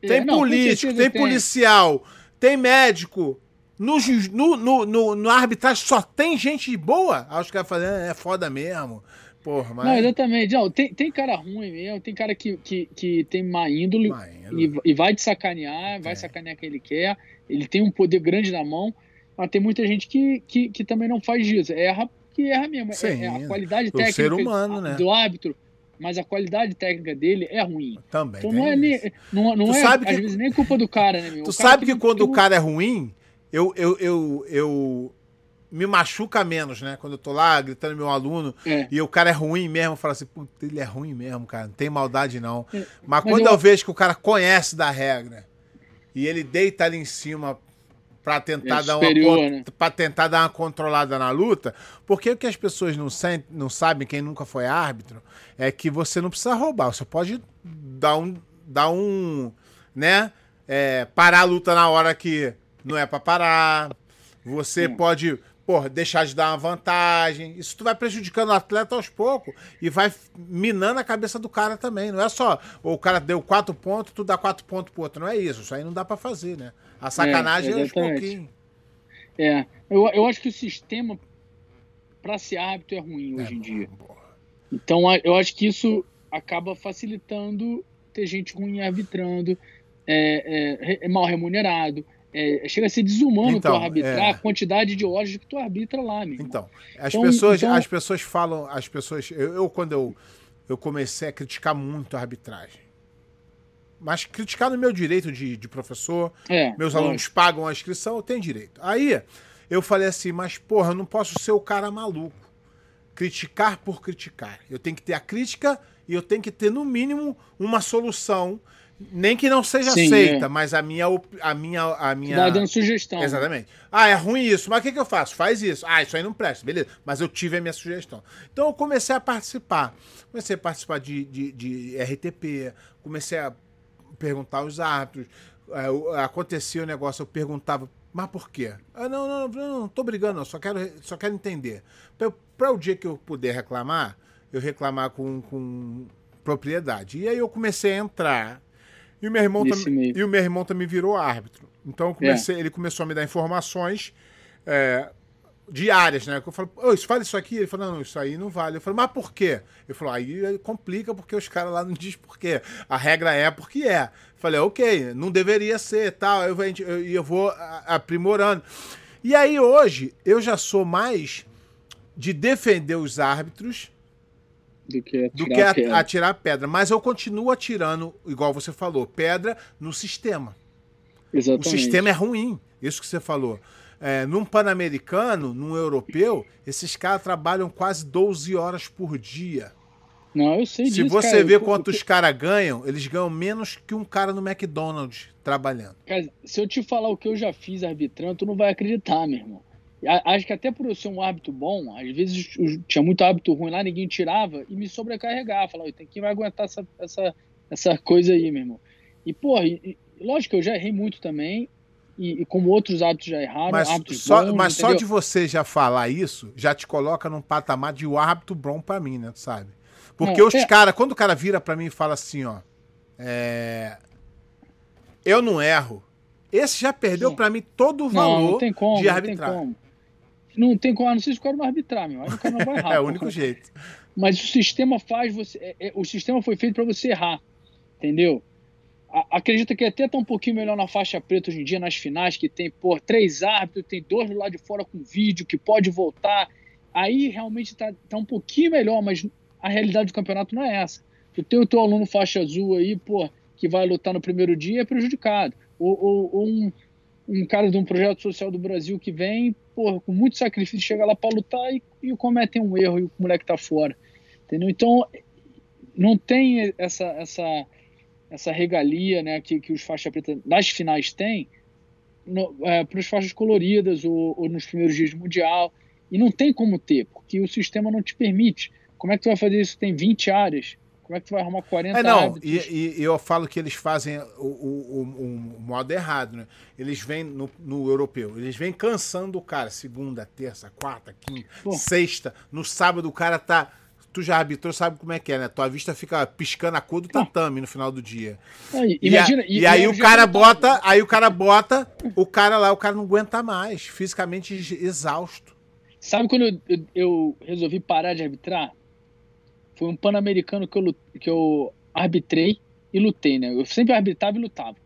Tem é, não, político, tem, tem policial, tem médico, no, no, no, no, no arbitragem só tem gente boa? Acho que vai fazer, é foda mesmo. Porra, mas... Não, exatamente. Não, tem, tem cara ruim mesmo, tem cara que, que, que tem má índole, má índole. E, e, vai te sacanear, vai é. sacanear quem ele quer. Ele tem um poder grande na mão, mas tem muita gente que, que, que também não faz isso. Erra que erra mesmo. Sim, é, é a qualidade técnica ser humano, né? do árbitro mas a qualidade técnica dele é ruim. Também. Então não é, nem, não, não é, às vezes, nem culpa do cara, né, meu? Tu sabe que, que quando o cara é ruim, eu, eu, eu, eu me machuca menos, né? Quando eu tô lá gritando meu aluno é. e o cara é ruim mesmo, eu falo assim, puta, ele é ruim mesmo, cara, não tem maldade não. É. Mas, Mas, quando eu... eu... vejo que o cara conhece da regra e ele deita ali em cima para tentar, é dar uma, né? tentar dar uma controlada na luta, porque o que as pessoas não, não sabem, quem nunca foi árbitro, é que você não precisa roubar, você pode dar um, dar um né, é, parar a luta na hora que não é para parar, você pode porra, deixar de dar uma vantagem. Isso tu vai prejudicando o atleta aos poucos e vai minando a cabeça do cara também. Não é só o cara deu quatro pontos, tu dá quatro pontos pro outro. Não é isso. Isso aí não dá para fazer, né? A sacanagem é, é aos pouquinhos. É, eu, eu acho que o sistema para ser árbitro é ruim hoje é, em dia. Porra. Então eu acho que isso acaba facilitando ter gente ruim arbitrando, é, é, é mal remunerado é, chega a ser desumano então, tu arbitrar é... a quantidade de horas que tu arbitra lá, meu Então, as então, pessoas, então... as pessoas falam, as pessoas, eu, eu, quando eu, eu comecei a criticar muito a arbitragem, mas criticar no meu direito de, de professor, é, meus alunos pagam a inscrição, eu tenho direito. Aí eu falei assim, mas porra, eu não posso ser o cara maluco, criticar por criticar. Eu tenho que ter a crítica e eu tenho que ter no mínimo uma solução nem que não seja Sim, aceita, é. mas a minha. A minha, a minha... Vai dando sugestão. Exatamente. Ah, é ruim isso, mas o que, que eu faço? Faz isso. Ah, isso aí não presta, beleza. Mas eu tive a minha sugestão. Então eu comecei a participar. Comecei a participar de, de, de RTP, comecei a perguntar aos árbitros. É, acontecia o negócio, eu perguntava, mas por quê? Ah, não, não, não, não tô brigando, não, só quero, só quero entender. Para o dia que eu puder reclamar, eu reclamar com, com propriedade. E aí eu comecei a entrar e o meu irmão, tam, e o meu irmão também virou árbitro. Então comecei, é. ele começou a me dar informações é, diárias, né? Eu falo, oh, isso vale isso aqui? Ele falou, não, isso aí não vale. Eu falei, mas por quê? Ele falou, aí complica porque os caras lá não <laughs> dizem por quê. A regra é porque é. Eu falei, ok, não deveria ser tal. Eu, eu, eu vou aprimorando. E aí hoje eu já sou mais de defender os árbitros do que atirar, do que a, pedra. atirar pedra. Mas eu continuo atirando, igual você falou, pedra no sistema. Exatamente. O sistema é ruim, isso que você falou. É, num pan-americano, num europeu, esses caras trabalham quase 12 horas por dia. Não, eu sei Se disso, você cara, vê eu, quanto eu, os caras ganham, eles ganham menos que um cara no McDonald's trabalhando. Cara, se eu te falar o que eu já fiz arbitrando, tu não vai acreditar, meu irmão. Acho que até por eu ser um hábito bom, às vezes tinha muito hábito ruim lá, ninguém tirava e me sobrecarregava. Falava, tem que vai aguentar essa, essa, essa coisa aí, meu irmão. E, porra, e, lógico que eu já errei muito também, e, e como outros hábitos já erraram, mas só, bons, Mas entendeu? só de você já falar isso, já te coloca num patamar de um hábito bom para mim, né, sabe? Porque Não, os é... caras, quando o cara vira para mim e fala assim, ó, é... eu não erro, esse já perdeu para mim todo o valor não, não como, de arbitragem. Não tem como, a não ser se o cara não arbitrar, meu. Aí o cara não vai <laughs> errar. é o único jeito. Mas o sistema faz você. É, é, o sistema foi feito para você errar. Entendeu? A, acredita que até tá um pouquinho melhor na faixa preta hoje em dia, nas finais, que tem, pô, três árbitros, tem dois do lado de fora com vídeo, que pode voltar. Aí realmente tá, tá um pouquinho melhor, mas a realidade do campeonato não é essa. Tu tem o teu aluno faixa azul aí, pô, que vai lutar no primeiro dia é prejudicado. Ou, ou, ou um, um cara de um projeto social do Brasil que vem, porra, com muito sacrifício, chega lá para lutar e, e cometem um erro e o moleque tá fora. Entendeu? Então, não tem essa essa essa regalia né, que, que os faixas preta nas finais têm é, para as faixas coloridas ou, ou, nos primeiros dias do Mundial. E não tem como ter, porque o sistema não te permite. Como é que tu vai fazer isso? Tem 20 áreas. Como é que tu vai arrumar 40 é, não, e, e, eu falo que eles fazem o, o, o, o modo errado, né? Eles vêm no, no, europeu, eles vêm cansando o cara segunda, terça, quarta, quinta, Pô. sexta. No sábado o cara tá. Tu já arbitrou, sabe como é que é, né? Tua vista fica piscando a cor do tatame no final do dia. Aí, imagina, e, a, e, e aí o cara bota, aí o cara bota, o cara lá, o cara não aguenta mais, fisicamente exausto. Sabe quando eu, eu, eu resolvi parar de arbitrar? Foi um pan-americano que eu, que eu arbitrei e lutei, né? Eu sempre arbitrava e lutava.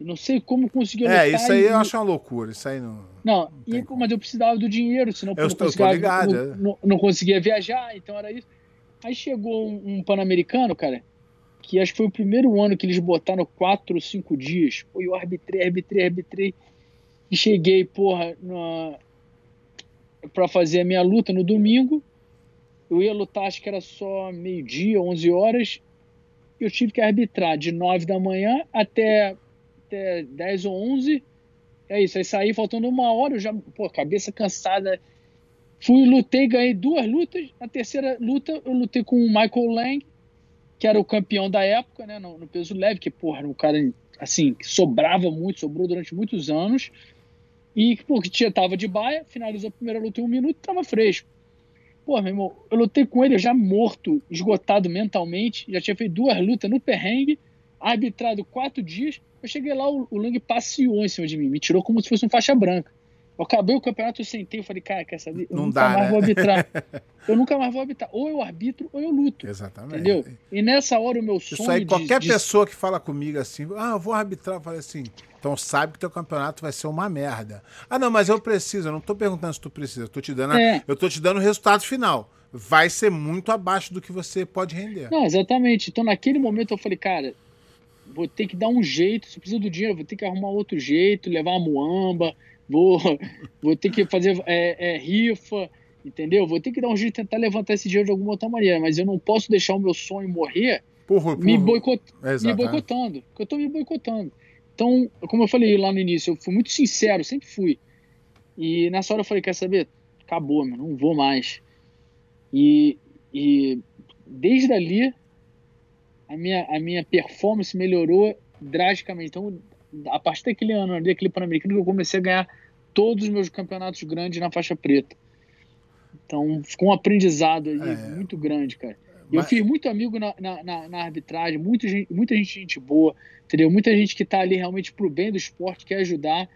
Não sei como consegui é, lutar. É, isso aí e... eu acho uma loucura. Isso aí não. Não, não e, mas eu precisava do dinheiro, senão eu, não, conseguia, ligado, não, é. não, não, conseguia viajar, então era isso. Aí chegou um, um pan-americano, cara, que acho que foi o primeiro ano que eles botaram quatro ou cinco dias. Pô, eu arbitrei, arbitrei, arbitrei. E cheguei, porra, na... pra fazer a minha luta no domingo. Eu ia lutar, acho que era só meio-dia, 11 horas. Eu tive que arbitrar de 9 da manhã até até 10 ou 11. É isso, aí saí faltando uma hora, eu já, pô, cabeça cansada. Fui, lutei, ganhei duas lutas. Na terceira luta, eu lutei com o Michael Lang, que era o campeão da época, né, no, no peso leve, que, porra, era um cara, assim, que sobrava muito, sobrou durante muitos anos. E, porque tinha, tava de baia, finalizou a primeira luta em um minuto, tava fresco. Pô, meu irmão, eu lutei com ele já morto, esgotado mentalmente, já tinha feito duas lutas no perrengue, arbitrado quatro dias. Eu cheguei lá, o, o Lang passeou em cima de mim, me tirou como se fosse um faixa branca. Eu acabei o campeonato, eu sentei, eu falei, cara, quer saber? Eu Não nunca dá, mais né? vou arbitrar. <laughs> eu nunca mais vou arbitrar. Ou eu arbitro ou eu luto. Exatamente. Entendeu? E nessa hora o meu sonho. Isso aí, de- qualquer de- pessoa que fala comigo assim, ah, eu vou arbitrar, eu falei assim, então sabe que teu campeonato vai ser uma merda. Ah, não, mas eu preciso, eu não tô perguntando se tu precisa, eu tô te dando, a- É. eu tô te dando o resultado final. Vai ser muito abaixo do que você pode render. Não, exatamente. Então naquele momento eu falei, cara, vou ter que dar um jeito, se eu preciso do dinheiro, vou ter que arrumar outro jeito, levar uma muamba, vou, vou ter que fazer é, é, rifa, entendeu? Vou ter que dar um jeito de tentar levantar esse dinheiro de alguma outra maneira, mas eu não posso deixar o meu sonho morrer Por, por, me, boicot, me Exatamente. boicotando, porque eu tô me boicotando. Então, como eu falei lá no início, eu fui muito sincero, sempre fui. E nessa hora eu falei, quer saber? Acabou, meu, não vou mais. E, e desde ali, a minha, a minha performance melhorou drasticamente. Então, a partir daquele ano, ali, daquele Pan-Americano, que eu comecei a ganhar todos os meus campeonatos grandes na faixa preta. Então, ficou um aprendizado aí É. muito grande, cara. E eu Mas- fiz muito amigo na, na, na- arbitragem, muita gente, muita gente, gente boa, entendeu? Muita gente que tá ali realmente pro bem do esporte, quer ajudar,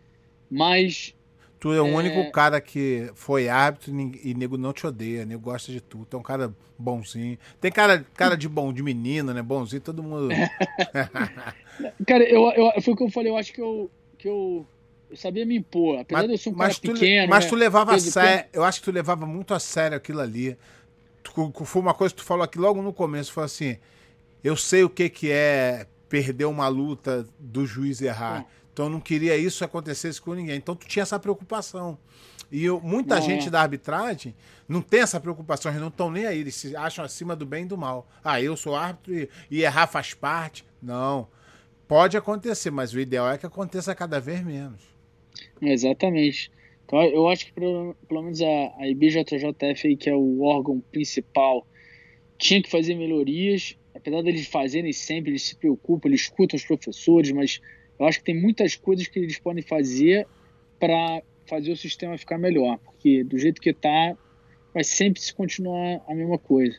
mas Tu é o É. único cara que foi árbitro e nego não te odeia, nego gosta de tu. Tu é um cara bonzinho. Tem cara, cara de bom, de menino, né? Bonzinho, todo mundo. <laughs> Cara, eu, eu, foi o que eu falei, eu acho que eu, que eu, eu sabia me impor. Apesar de eu ser um cara mas tu, pequeno. mas né? tu levava a sério. Eu acho que tu levava muito a sério aquilo ali. Tu- foi uma coisa que tu falou aqui logo no começo, foi assim. Eu sei o que, que é perder uma luta do juiz errar. Hum. Então eu não queria isso acontecesse com ninguém. Então tu tinha essa preocupação. E eu- muita Não, gente é. da arbitragem não tem essa preocupação, eles não estão nem aí, eles se acham acima do bem e do mal. Ah, eu sou árbitro e, e errar faz parte. Não. Pode acontecer, mas o ideal é que aconteça cada vez menos. Exatamente. Então, eu acho que pelo, pelo menos a, a IBJJF, que é o órgão principal, tinha que fazer melhorias. Apesar deles fazerem sempre, eles se preocupam, eles escutam os professores, mas eu acho que tem muitas coisas que eles podem fazer para fazer o sistema ficar melhor. Porque do jeito que está, vai sempre se continuar a mesma coisa.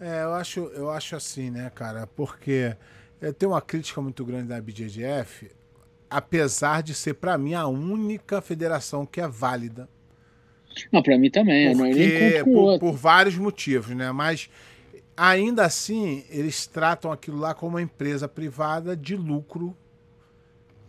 É, eu acho, eu acho assim, né, cara? Porque eu tenho uma crítica muito grande da BJJF, apesar de ser, pra mim, a única federação que é válida. Não, para mim também. Porque, por, por vários motivos, né? Mas ainda assim, eles tratam aquilo lá como uma empresa privada de lucro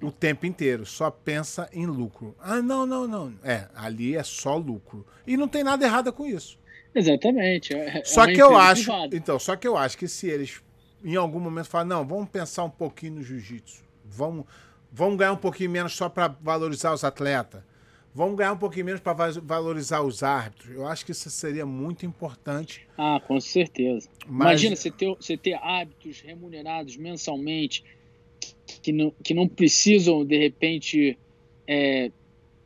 o tempo inteiro. Só pensa em lucro. Ah, não, não, não. É, ali é só lucro. E não tem nada errado com isso. Exatamente. é- é Só que eu acho, privada. então, só que eu acho que se eles em algum momento falar, não, vamos pensar um pouquinho no jiu-jitsu. Vamos, vamos ganhar um pouquinho menos só para valorizar os atletas. Vamos ganhar um pouquinho menos para valorizar os árbitros. Eu acho que isso seria muito importante. Ah, com certeza. Mas- Imagina você ter, você ter hábitos remunerados mensalmente que não, que não precisam, de repente, é,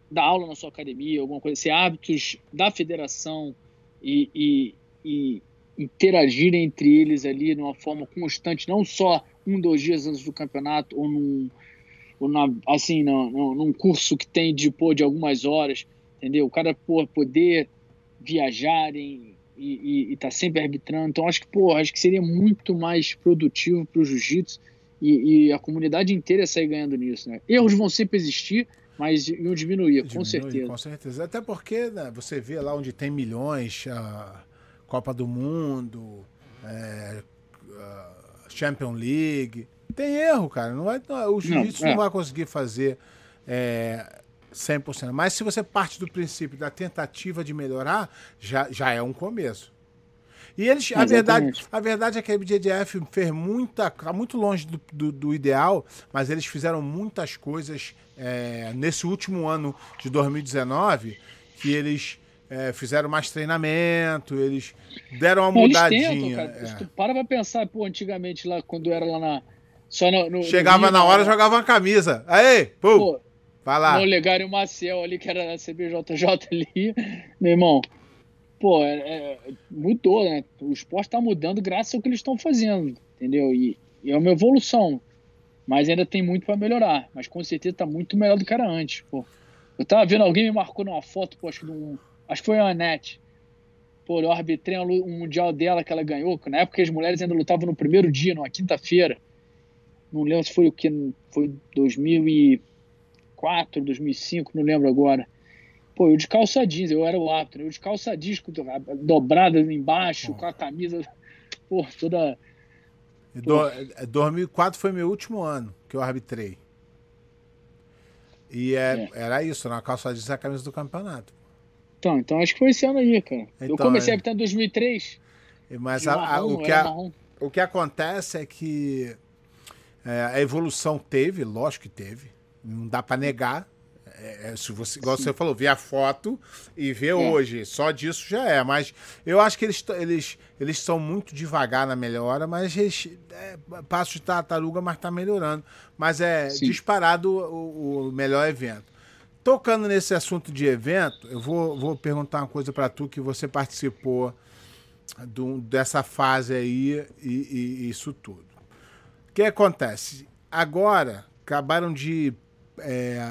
dar aula na sua academia, alguma coisa, ser hábitos da federação e, e, e interagir entre eles ali de uma forma constante, não só um, dois dias antes do campeonato ou num, ou na, assim, não, num curso que tem de, pô, de algumas horas, entendeu? O cara pô, poder viajar em, e, e, e tá sempre arbitrando. Então acho que, pô, acho que seria muito mais produtivo para o jiu-jitsu e, e a comunidade inteira sair ganhando nisso, né? Erros vão sempre existir, mas iam diminuir, com certeza. Com certeza. Até porque né, você vê lá onde tem milhões, a Copa do Mundo, é, a Champions League. Tem erro, cara. Não vai, não, o jiu-jitsu não, é. vai conseguir fazer é, 100%. Mas se você parte do princípio da tentativa de melhorar, já, já é um começo. E eles, a verdade, a verdade é que a BJJF fez muita, tá muito longe do, do, do ideal, mas eles fizeram muitas coisas é, nesse último ano de 2019 que eles é, fizeram mais treinamento, eles deram uma eles mudadinha. tentam, cara. é. Tu para pra pensar, pô, antigamente lá, quando era lá na Só no, no Chegava no na hora, jogava uma camisa. Aí, pô, pô vai lá. O Legário Maciel ali, que era da CBJJ ali, meu irmão, pô, é, é, mudou, né? O esporte tá mudando graças ao que eles estão fazendo, entendeu? E, e, é uma evolução, mas ainda tem muito para melhorar. Mas com certeza tá muito melhor do que era antes, pô. Eu tava vendo, alguém me marcou numa foto, pô, acho que, acho que foi a Anete. Pô, eu arbitrei um mundial dela que ela ganhou, que na época as mulheres ainda lutavam no primeiro dia, numa quinta-feira não lembro se foi o que, foi 2004, 2005, não lembro agora. Pô, eu de calça jeans, eu era o árbitro, eu de calça jeans, dobrada embaixo, com a camisa, pô, toda... Do, 2004 foi meu último ano que eu arbitrei. E é, é. era isso, na calça jeans e a camisa do campeonato. Então, então acho que foi esse ano aí, cara. Então, eu comecei é... a arbitrar em 2003. Mas a, marrom, a, o, que a, o que acontece é que é, a evolução teve, lógico que teve, não dá para negar. É, é, se você, igual Sim. você falou, ver a foto e ver é. hoje, só disso já é. Mas eu acho que eles, eles, eles são muito devagar na melhora, mas eles, é, passo de tartaruga, mas está melhorando. Mas é Sim. disparado o, o, melhor evento. Tocando nesse assunto de evento, eu vou, vou perguntar uma coisa para tu que você participou do, dessa fase aí e, e, e isso tudo. O que acontece? Agora acabaram de é,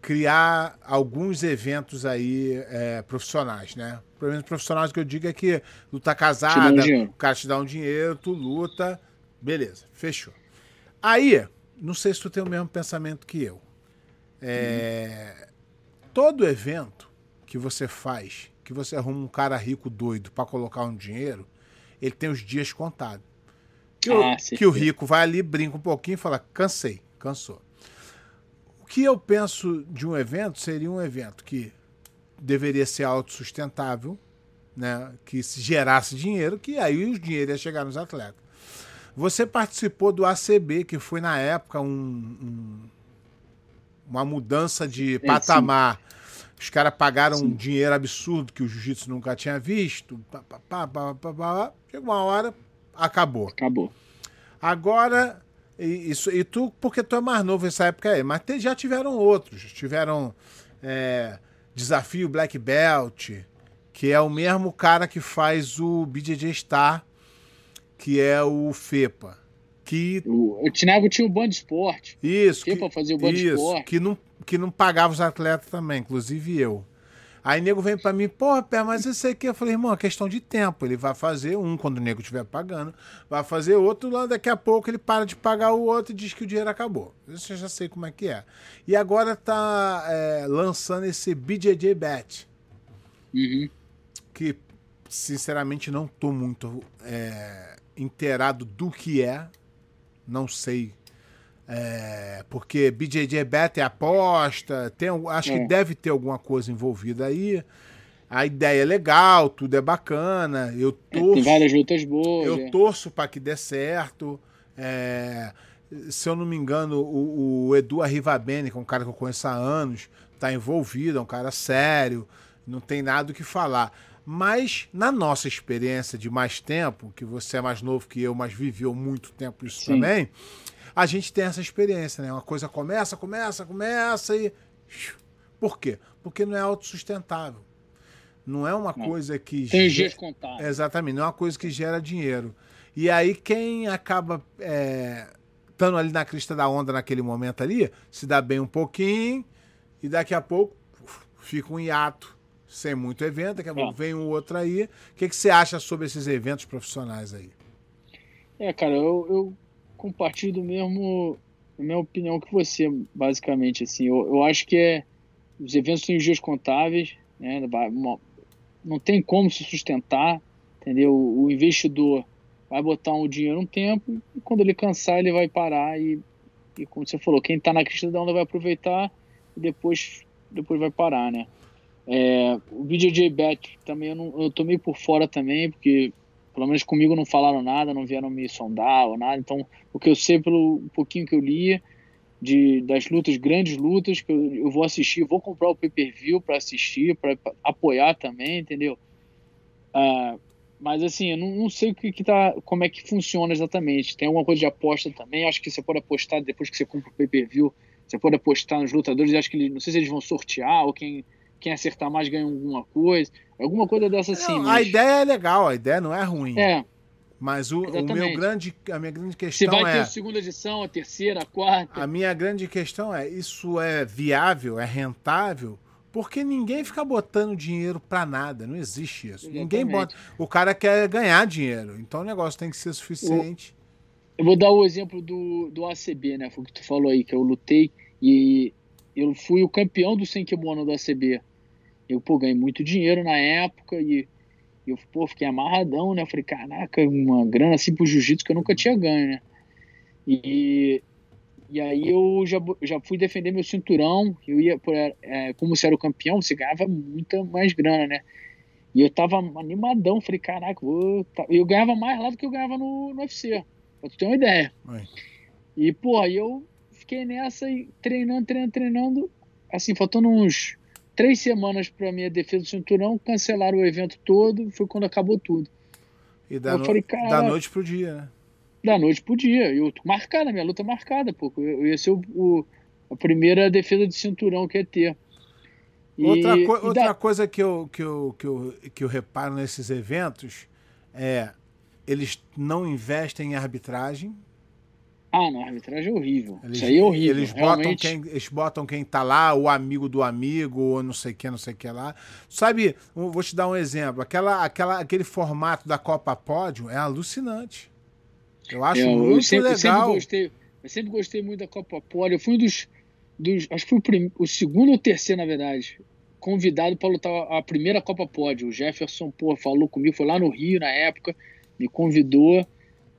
criar alguns eventos aí é, profissionais, né? Pelo menos profissionais que eu digo é que tu tá casada, um o cara te dá um dinheiro, tu luta, beleza, fechou. Aí, não sei se tu tem o mesmo pensamento que eu. É, todo evento que você faz, que você arruma um cara rico doido para colocar um dinheiro, ele tem os dias contados. Que, ah, o, que o rico vai ali, brinca um pouquinho e fala: cansei, cansou. O que eu penso de um evento seria um evento que deveria ser autossustentável, né? que se gerasse dinheiro, que aí o dinheiro ia chegar nos atletas. Você participou do ACB, que foi na época um, um, uma mudança de patamar. Sim. Os caras pagaram sim. um dinheiro absurdo que o jiu-jitsu nunca tinha visto. Pá, pá, pá, Chegou uma hora, acabou. Acabou. Agora, isso, e tu, porque tu é mais novo nessa época aí, mas te, já tiveram outros. Tiveram é, Desafio Black Belt, que é o mesmo cara que faz o BJJ Star, que é o FEPA. Que... O, o Tinago tinha o Band Esporte. Isso. FEPA que, fazia o Band Esporte. Que não, que não pagava os atletas também, inclusive eu. Aí o nego vem para mim, pô, pé, mas esse aqui. Eu falei, irmão, é questão de tempo. Ele vai fazer um quando o nego estiver pagando, vai fazer outro, lá daqui a pouco ele para de pagar o outro e diz que o dinheiro acabou. Isso eu já sei como é que é. E agora tá é, lançando esse BJJ Bet. Uhum. Que, sinceramente, não tô muito é, inteirado do que é. Não sei é, porque BJJ Bet é aposta, tem, acho é. que deve ter alguma coisa envolvida aí. A ideia é legal, tudo é bacana. Eu torço, tem várias lutas boas. Eu é. torço para que dê certo. É, se eu não me engano, o, o Edu Arrivabene, que é um cara que eu conheço há anos, está envolvido, é um cara sério, não tem nada o que falar. Mas, na nossa experiência de mais tempo, que você é mais novo que eu, mas viveu muito tempo isso Sim. também, a gente tem essa experiência, né? Uma coisa começa, começa, começa e. Por quê? Porque não é autossustentável. Não é uma não. coisa que. Tem dias contados. Exatamente, não é uma coisa que gera dinheiro. E aí, quem acaba é, estando ali na crista da onda naquele momento ali, se dá bem um pouquinho e daqui a pouco fica um hiato sem muito evento, daqui a pouco é. vem um outro aí. O que, que você acha sobre esses eventos profissionais aí? É, cara, eu, eu compartilho do mesmo a minha opinião que você, basicamente. Assim, eu, eu acho que é, os eventos têm dias contáveis, né? não tem como se sustentar, entendeu? O investidor vai botar um dinheiro um tempo e quando ele cansar ele vai parar e, e como você falou, quem está na crista da onda vai aproveitar e depois, depois vai parar, né? É, o BJJ Bet também eu, não, eu tô meio por fora também, porque pelo menos comigo não falaram nada, não vieram me sondar ou nada. Então, o que eu sei pelo pouquinho que eu li de das lutas, grandes lutas que eu, eu vou assistir, vou comprar o pay-per-view para assistir, para apoiar também, entendeu? Ah, Mas assim, eu não, não, sei o que, que tá, como é que funciona exatamente. Tem alguma coisa de aposta também. Acho que você pode apostar depois que você compra o pay-per-view. Você pode apostar nos lutadores. Acho que eles, não sei se eles vão sortear ou quem, quem acertar mais ganha alguma coisa. Alguma coisa dessa assim. Não, mas... A ideia é legal, a ideia não é ruim. É. Mas o, o, meu grande, a minha grande questão é. Se vai ter a segunda edição, a terceira, a quarta. A minha grande questão é: isso é viável, é rentável? Porque ninguém fica botando dinheiro para nada, não existe isso. Exatamente. Ninguém bota. O cara quer ganhar dinheiro, então o negócio tem que ser suficiente. Eu vou dar o exemplo do, do ACB, né? Foi o que tu falou aí, que eu lutei e eu fui o campeão do sem kimono do ACB. Eu, pô, ganhei muito dinheiro na época e eu, pô, fiquei amarradão, né? Eu falei, caraca, uma grana assim pro jiu-jitsu que eu nunca tinha ganho, né? E, e aí eu já, já fui defender meu cinturão, eu ia, por, é, como você era o campeão, você ganhava muita mais grana, né? E eu tava animadão, falei, caraca, vou... eu ganhava mais lá do que eu ganhava no, no UFC, pra tu ter uma ideia. Oi. E, pô, aí eu fiquei nessa e treinando, treinando, treinando, assim, faltando uns três semanas para minha defesa do cinturão, cancelaram o evento todo, foi quando acabou tudo. E da, no... falei, da noite pro dia, né? da noite pro dia. Eu marcada, minha luta marcada, pô. Eu ia ser o, o, a primeira defesa de cinturão que ia ter. E, outra, co e outra da... coisa que eu, que, eu, que, eu, que eu reparo nesses eventos é eles não investem em arbitragem. Ah, não, a arbitragem é horrível. Eles, Isso aí é horrível. Eles botam, quem, eles botam quem tá lá, o amigo do amigo, ou não sei o que, não sei o que lá. Sabe, vou te dar um exemplo. Aquela, aquela, aquele formato da Copa Pódio é alucinante. Eu acho eu, muito eu sempre, legal. Sempre gostei, eu sempre gostei muito da Copa Polo. Eu fui um dos, dos acho que fui o, prim, o segundo ou terceiro, na verdade, convidado para lutar a primeira Copa Pódio. O Jefferson, pô, falou comigo, foi lá no Rio na época, me convidou.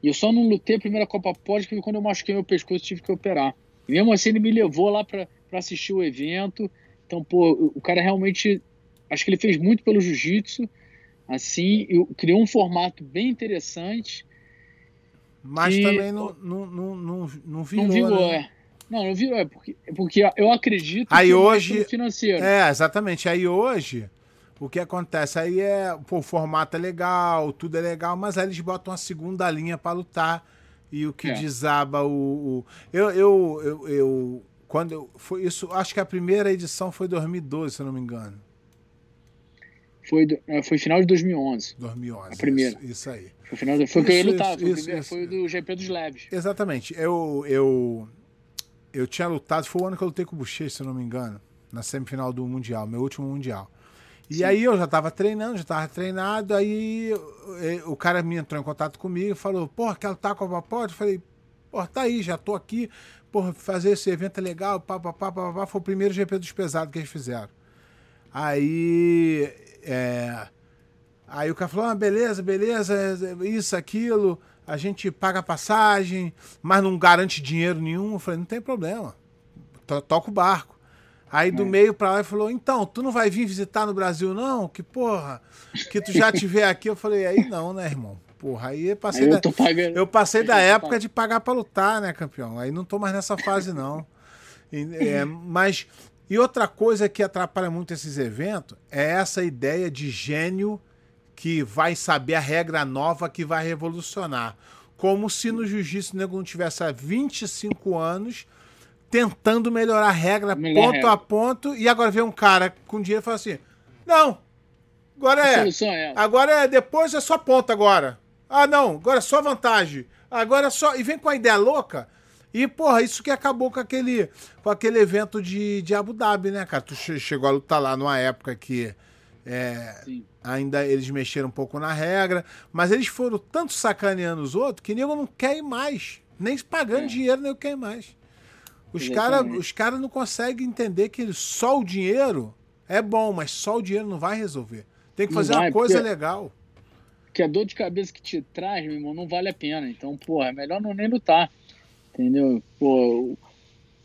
E eu só não lutei a primeira Copa Pódio porque quando eu machuquei meu pescoço tive que operar. E mesmo assim ele me levou lá para assistir o evento. Então, pô, o cara realmente, acho que ele fez muito pelo jiu-jitsu. Assim, criou um formato bem interessante. Mas que, também não, não, não, não, não virou. Não virou, né? é. Não, não virou, é porque, porque eu acredito aí que hoje, financeiro. É, exatamente. Aí hoje, o que acontece? Aí é. Pô, o formato é legal, tudo é legal, mas aí eles botam uma segunda linha para lutar. E o que é. desaba o. o eu, eu, eu, eu, Quando eu. Foi isso. Acho que a primeira edição foi 2012, se eu não me engano. Foi, é, foi final de 2011. 2011. A primeira. Isso, isso aí. Foi final do, foi o que eu ia lutar. Foi, isso, primeiro, foi do GP dos Leves. Exatamente. Eu, eu, eu tinha lutado, foi o ano que eu lutei com o Boucher, se eu não me engano, na semifinal do Mundial, meu último Mundial. E Sim. aí eu já tava treinando, já tava treinado, aí o cara me entrou em contato comigo e falou, porra, quer lutar com a Vapod? Eu falei, porra, tá aí, já tô aqui, porra, fazer esse evento é legal, pá, pá, pá, pá, pá. Foi o primeiro GP dos pesados que eles fizeram. Aí é, aí o cara falou: ah, beleza, beleza, isso, aquilo, a gente paga passagem, mas não garante dinheiro nenhum. Eu falei: não tem problema, toca o barco. Aí do é. meio pra lá ele falou: então, tu não vai vir visitar no Brasil, não? Que porra, que tu já tiver aqui. Eu falei: aí não, né, irmão? Porra, aí eu passei, aí eu, da, pagando. eu passei da época de pagar pra lutar, né, campeão? Aí não tô mais nessa fase, não. É, mas e outra coisa que atrapalha muito esses eventos é essa ideia de gênio que vai saber a regra nova que vai revolucionar. Como se no jiu-jitsu o nego não tivesse há 25 anos tentando melhorar a regra Melhor ponto regra. a ponto e agora vem um cara com dinheiro e fala assim: "Não. Agora é, é agora é depois é só ponta agora. Ah, não, agora é só vantagem. Agora é só e vem com a ideia louca e, porra, isso que acabou com aquele, com aquele evento de, de Abu Dhabi, né, cara? Tu chegou a lutar lá numa época que é, ainda eles mexeram um pouco na regra, mas eles foram tanto sacaneando os outros que nego não quer ir mais. Nem pagando é. dinheiro, nem quer ir mais. Os caras cara não conseguem entender que só o dinheiro é bom, mas só o dinheiro não vai resolver. Tem que fazer vai, uma coisa legal. Que a dor de cabeça que te traz, meu irmão, não vale a pena. Então, porra, é melhor não nem lutar. Entendeu? Pô,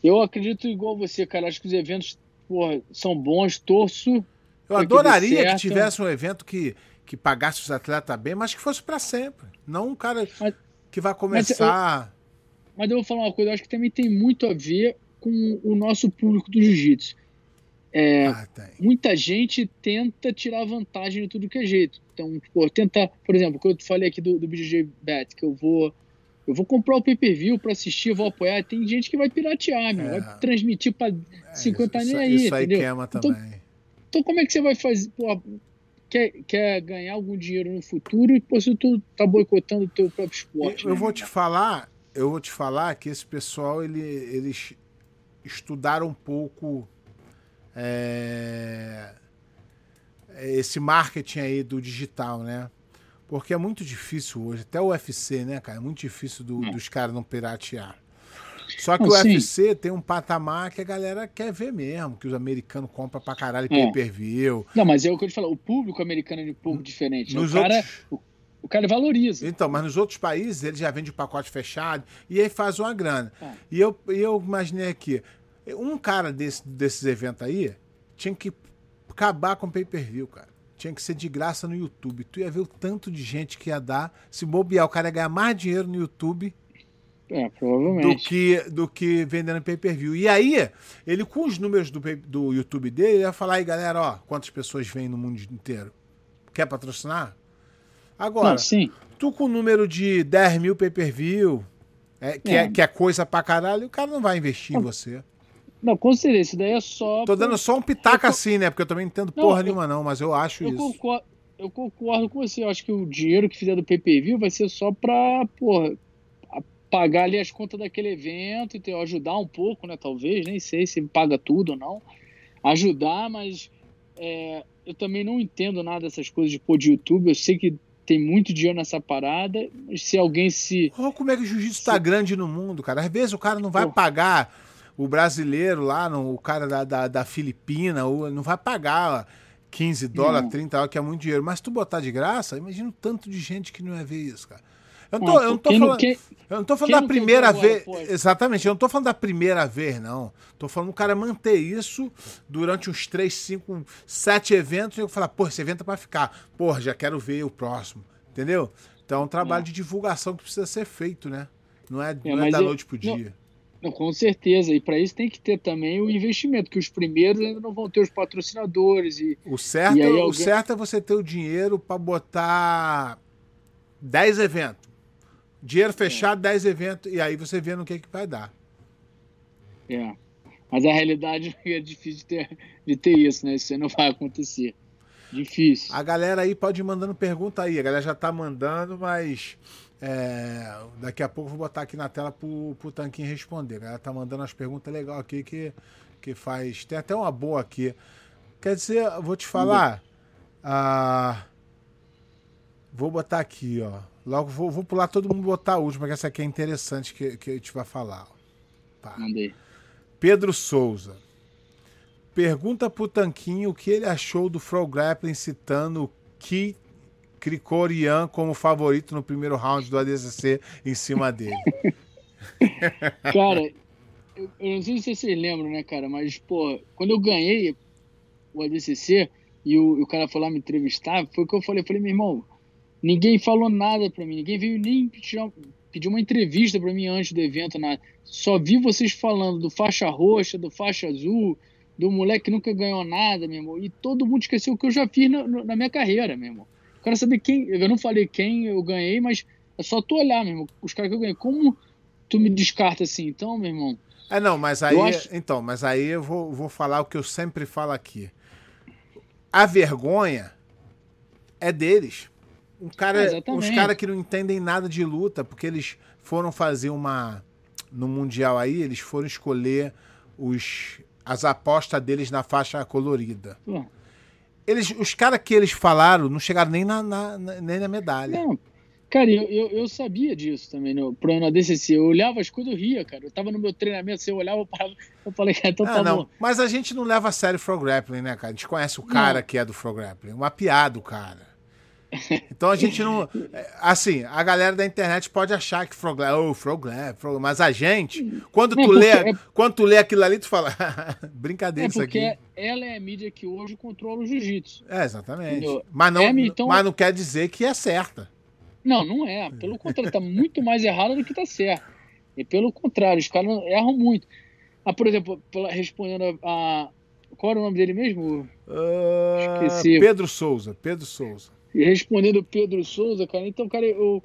eu acredito igual você, cara. Acho que os eventos pô, são bons, torço. Eu adoraria que, que, tivesse um evento que, que pagasse os atletas bem, mas que fosse para sempre. Não um cara mas, que vai começar. Mas eu, vou falar uma coisa, eu acho que também tem muito a ver com o nosso público do jiu-jitsu. é, ah, muita gente tenta tirar vantagem de tudo que é jeito. Então, pô, tenta, por exemplo, que eu falei aqui do, do BJJ Bet, que eu vou eu vou comprar o pay-per-view para assistir, vou apoiar. Tem gente que vai piratear, meu, é. vai transmitir para 50 é, nem aí, isso entendeu? aí queima então, também. Então, como é que você vai fazer? Pô, quer, quer ganhar algum dinheiro no futuro e pô, se tu tá boicotando o teu próprio esporte. Eu, né? eu vou te falar, eu vou te falar que esse pessoal ele, eles estudaram um pouco é, esse marketing aí do digital, né? Porque é muito difícil hoje, até o UFC, né, cara? É muito difícil do, é. dos caras não piratear. Só que o sim. UFC tem um patamar que a galera quer ver mesmo, que os americanos compram pra caralho é. pay-per-view. Não, mas é o que eu te falo, o público americano é um pouco diferente. Nos o, cara, outros... o, o, cara valoriza. Então, mas nos outros países ele já vende o pacote fechado e aí faz uma grana. É. E eu, eu imaginei aqui, um cara desse, desses eventos aí tinha que acabar com pay-per-view, cara. Tinha que ser de graça no YouTube. Tu ia ver o tanto de gente que ia dar. Se bobear, o cara ia ganhar mais dinheiro no YouTube é, provavelmente. Do que, do que vendendo pay-per-view. E aí, ele com os números do, do YouTube dele, ia falar aí, galera, ó, quantas pessoas vêm no mundo inteiro? Quer patrocinar? Agora, Não, sim. tu com o número de 10 mil pay-per-view, é, que, é. é. que é coisa pra caralho, o cara não vai investir em você. Não, com certeza, isso daí é só. Tô dando só um pitaco assim, né? Porque eu também não entendo não, porra eu, nenhuma, não, mas eu acho eu isso. Concordo, eu concordo com você. Eu acho que o dinheiro que fizer do PPV vai ser só pra, porra, pagar ali as contas daquele evento, e ajudar um pouco, né? Talvez, nem sei se paga tudo ou não. Ajudar, mas é, eu também não entendo nada dessas coisas de pôr de YouTube. Eu sei que tem muito dinheiro nessa parada. Se alguém se. Olha como é que o jiu-jitsu está grande no mundo, cara. Às vezes o cara não vai pagar o brasileiro lá, no, o cara da, da, da Filipina, não vai pagar 15 dólares, 30 dólares, que é muito dinheiro. Mas se tu botar de graça, imagina o tanto de gente que não ia ver isso, cara. Eu não tô, eu não tô falando, eu não tô falando da primeira vez. Exatamente, eu não tô falando da primeira vez, não. Tô falando o cara manter isso durante uns 3, 5, 7 eventos e eu falar, pô, esse evento é pra ficar. Pô, já quero ver o próximo. Entendeu? Então é um trabalho é. de divulgação que precisa ser feito, né? Não é, é não é da noite pro dia. Não, com certeza. E para isso tem que ter também o investimento, que os primeiros ainda não vão ter os patrocinadores. E, o certo, e alguém... o certo é você ter o dinheiro para botar 10 eventos. Dinheiro fechado, é. 10 eventos, e aí você vê no que, que vai dar. É. Mas a realidade <laughs> é difícil de ter, de ter isso, né? Isso não vai acontecer. Difícil. A galera aí pode ir mandando pergunta aí. A galera já tá mandando, mas é, daqui a pouco eu vou botar aqui na tela pro, pro Tanquinho responder. A galera tá mandando as perguntas legais aqui que, que faz. Tem até uma boa aqui. Quer dizer, vou te falar. Ah, vou botar aqui, ó. Logo vou, vou pular todo mundo botar a última, que essa aqui é interessante que, que a gente vai falar. Tá. Mandei. Pedro Souza. Pergunta pro Tanquinho o que ele achou do Fro Grappling citando Ki Krikorian como favorito no primeiro round do ADCC em cima dele. <laughs> cara, eu, eu, não sei se vocês lembram, né, cara, mas, pô, quando eu ganhei o ADCC e o, o cara foi lá me entrevistar, foi o que eu falei. Eu falei, meu irmão, Ninguém falou nada para mim, ninguém veio nem pedir uma entrevista para mim antes do evento. Na... Só vi vocês falando do faixa roxa, do faixa azul, do moleque que nunca ganhou nada, meu irmão. E todo mundo esqueceu o que eu já fiz na, na minha carreira, meu irmão. Quero saber quem. Eu não falei quem eu ganhei, mas é só tu olhar, meu irmão. Os caras que eu ganhei. Como tu me descarta assim, então, meu irmão? É, não, mas aí. Acho... Então, mas aí eu vou, vou falar o que eu sempre falo aqui. A vergonha é deles. Um cara, os caras que não entendem nada de luta, porque eles foram fazer uma. No Mundial aí, eles foram escolher os, as apostas deles na faixa colorida. Eles, os caras que eles falaram não chegaram nem na, na, na nem na medalha. Não. Cara, eu, eu, eu, sabia disso também no programa DCC. Eu olhava as coisas, eu ria, cara. Eu tava no meu treinamento, você olhava, eu parava, eu falei, cara, então ah, tá não. bom. Mas a gente não leva a sério o Frog Grappling, né, cara? A gente conhece o cara não. que é do Frog Grappling. Uma piada, o cara. Então a gente não. Assim, a galera da internet pode achar que Froglap, oh, Froglap, Froglap, mas a gente, quando tu, lê, é... quando tu lê aquilo ali, tu fala, <laughs> brincadeira é isso aqui. Porque ela é a mídia que hoje controla o jiu-jitsu. É, exatamente. Mas não, é, então... mas não quer dizer que é certa. Não, não é. Pelo contrário, tá muito mais errado do que tá certo. E pelo contrário, os caras erram muito. Ah, por exemplo, respondendo a, a qual era o nome dele mesmo? Uh, Esqueci. Pedro Souza, Pedro Souza. Respondendo Pedro Souza, cara, então, cara, eu,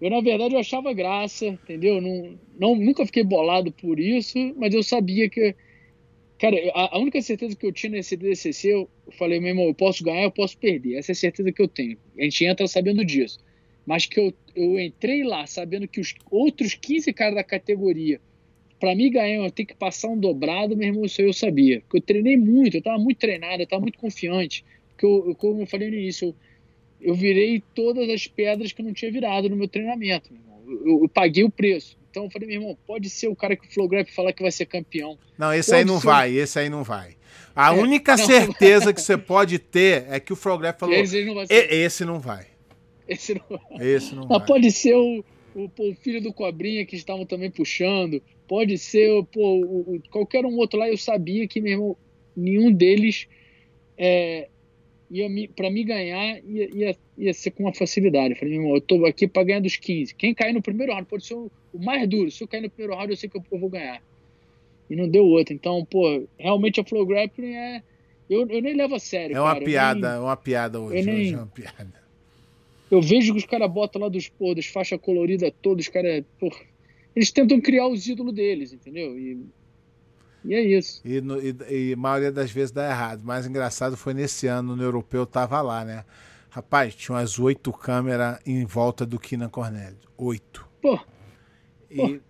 eu na verdade eu achava graça, entendeu? Não, não, nunca fiquei bolado por isso, mas eu sabia que. Cara, a, a única certeza que eu tinha nesse DCC, eu falei, meu irmão, eu posso ganhar, eu posso perder. Essa é a certeza que eu tenho. A gente entra sabendo disso. Mas que eu, eu entrei lá sabendo que os outros 15 caras da categoria, para mim ganhar, eu tenho que passar um dobrado, meu irmão, isso eu sabia. Porque eu treinei muito, eu estava muito treinado, eu estava muito confiante. Porque eu, como eu falei no início, eu, eu virei todas as pedras que eu não tinha virado no meu treinamento. Eu, eu, paguei o preço. Então eu falei, meu irmão, pode ser o cara que o Flowgrap falar que vai ser campeão. Não, esse pode aí não ser... vai, esse aí não vai. A é, única não, certeza que você pode ter é que o Flowgrap falou, esse não vai. Esse não vai. Esse não vai. Esse não vai. Pode ser o, o, o, filho do Cobrinha que estavam também puxando. Pode ser pô, o, qualquer um outro lá. Eu sabia que, meu irmão, nenhum deles é, ia para mim ganhar ia, ia, ia, ser com uma facilidade. Eu falei, meu irmão, eu tô aqui para ganhar dos 15. Quem cair no primeiro round pode ser o, o, mais duro. Se eu cair no primeiro round, eu sei que eu, eu, vou ganhar. E não deu outro. Então, pô, realmente a Flow Grappling é. Eu, eu nem levo a sério. É uma cara. piada, nem, é uma piada hoje. Nem, hoje é uma piada. Eu vejo que os caras botam lá dos, pô, dos faixa colorida todos, os caras. Eles tentam criar os ídolos deles, entendeu? E e é isso. E, no, e, e, a maioria das vezes dá errado. O mais engraçado foi nesse ano, no europeu, tava lá, né? Rapaz, tinha umas oito câmeras em volta do Kina Cornélio. Oito. Pô. E, Pô.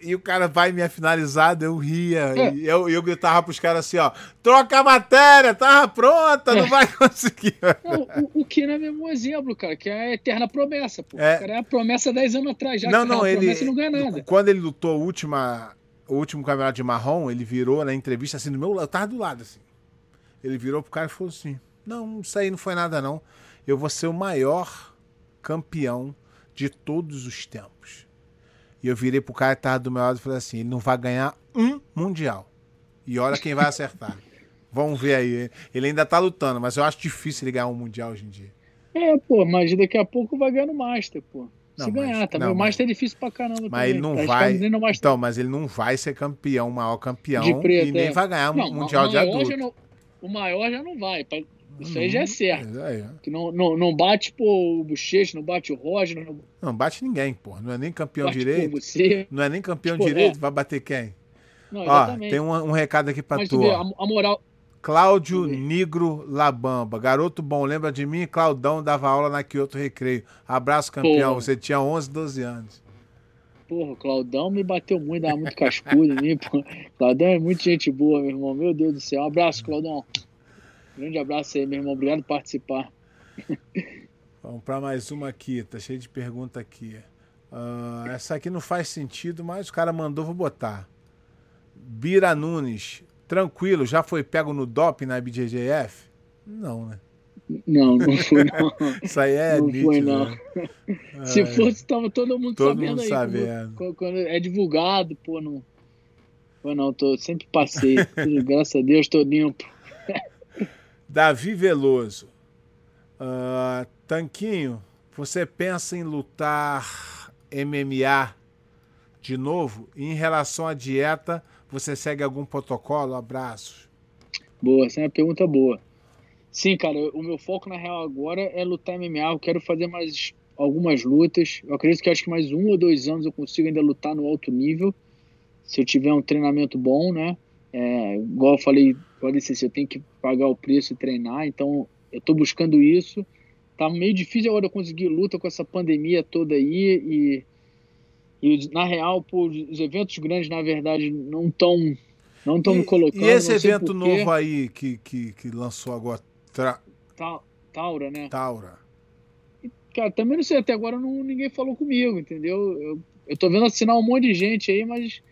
e o cara vai me finalizado, eu ria. É. E eu, eu gritava pros caras assim, ó, troca a matéria, tava pronta, é. não vai conseguir. Não, o, o Kina é mesmo um exemplo, cara, que é a eterna promessa. Pô. É. O cara é a promessa 10 anos atrás já. Não, não, ele. não ganha nada. Quando ele lutou a última o último campeonato de marrom, ele virou na entrevista assim do meu lado, tava do lado assim. Ele virou pro cara e falou assim: Não, isso aí não foi nada, não. Eu vou ser o maior campeão de todos os tempos. E eu virei pro cara que tava do meu lado e falei assim: ele não vai ganhar um mundial. E olha quem vai acertar. <laughs> Vamos ver aí. Ele ainda tá lutando, mas eu acho difícil ele ganhar um mundial hoje em dia. É, pô, mas daqui a pouco vai ganhar no Master, pô. Não, Se ganhar mas, também. Não, o Master mas, é difícil pra caramba. Mas também. ele não tá vai. Então, mas ele não vai ser campeão, maior campeão. Preto, e nem é. vai ganhar não, Mundial de Adulto. Não, o maior já não vai. Isso aí já é certo. É, Que não, não, não bate pô, o Bochecha, não bate o Roger. Não, não bate ninguém, pô. Não é nem campeão direito. Não é nem campeão tipo, direito. É. Vai bater quem? Não, Ó, tem um, um recado aqui pra mas, tu. a, a moral, Cláudio Nigro Labamba. Garoto bom, lembra de mim? Claudão dava aula na Kyoto Recreio. Abraço, campeão. Porra. Você tinha 11, 12 anos. Porra, o Claudão me bateu muito, dava muito cascudo em mim. <laughs> Claudão é muito gente boa, meu irmão. Meu Deus do céu. Um abraço, Claudão. Grande abraço aí, meu irmão. Obrigado por participar. Vamos para mais uma aqui. Tá cheio de pergunta aqui. Uh, essa aqui não faz sentido, mas o cara mandou, vou botar. Bira Nunes. Tranquilo, já foi pego no doping na BJJF? Não, né? Não, não foi não. <laughs> Isso aí é Não nítido, foi não. Né? Se é. fosse, estava todo mundo todo sabendo mundo aí. Sabendo. Quando, quando, é divulgado, pô, não. Pô, não, tô, sempre passei. <laughs> graças a Deus, tô limpo. Davi Veloso. Uh, Tanquinho, você pensa em lutar MMA de novo? Em relação à dieta, você segue algum protocolo? Abraços. Boa, essa é uma pergunta boa. Sim, cara, o meu foco na real agora é lutar MMA. Eu quero fazer mais algumas lutas. Eu acredito que acho que mais um ou dois anos eu consigo ainda lutar no alto nível. Se eu tiver um treinamento bom, né? É, igual eu falei, pode ser se eu tenho que pagar o preço e treinar. Então, eu tô buscando isso. Tá meio difícil agora eu conseguir luta com essa pandemia toda aí e e, na real, pô, os eventos grandes, na verdade, não estão não me colocando. E esse evento novo aí que, que, que lançou agora? Tra... Ta, Taura, né? Taura. Cara, também não sei, até agora não, ninguém falou comigo, entendeu? Eu, eu tô vendo assinar um monte de gente aí, mas.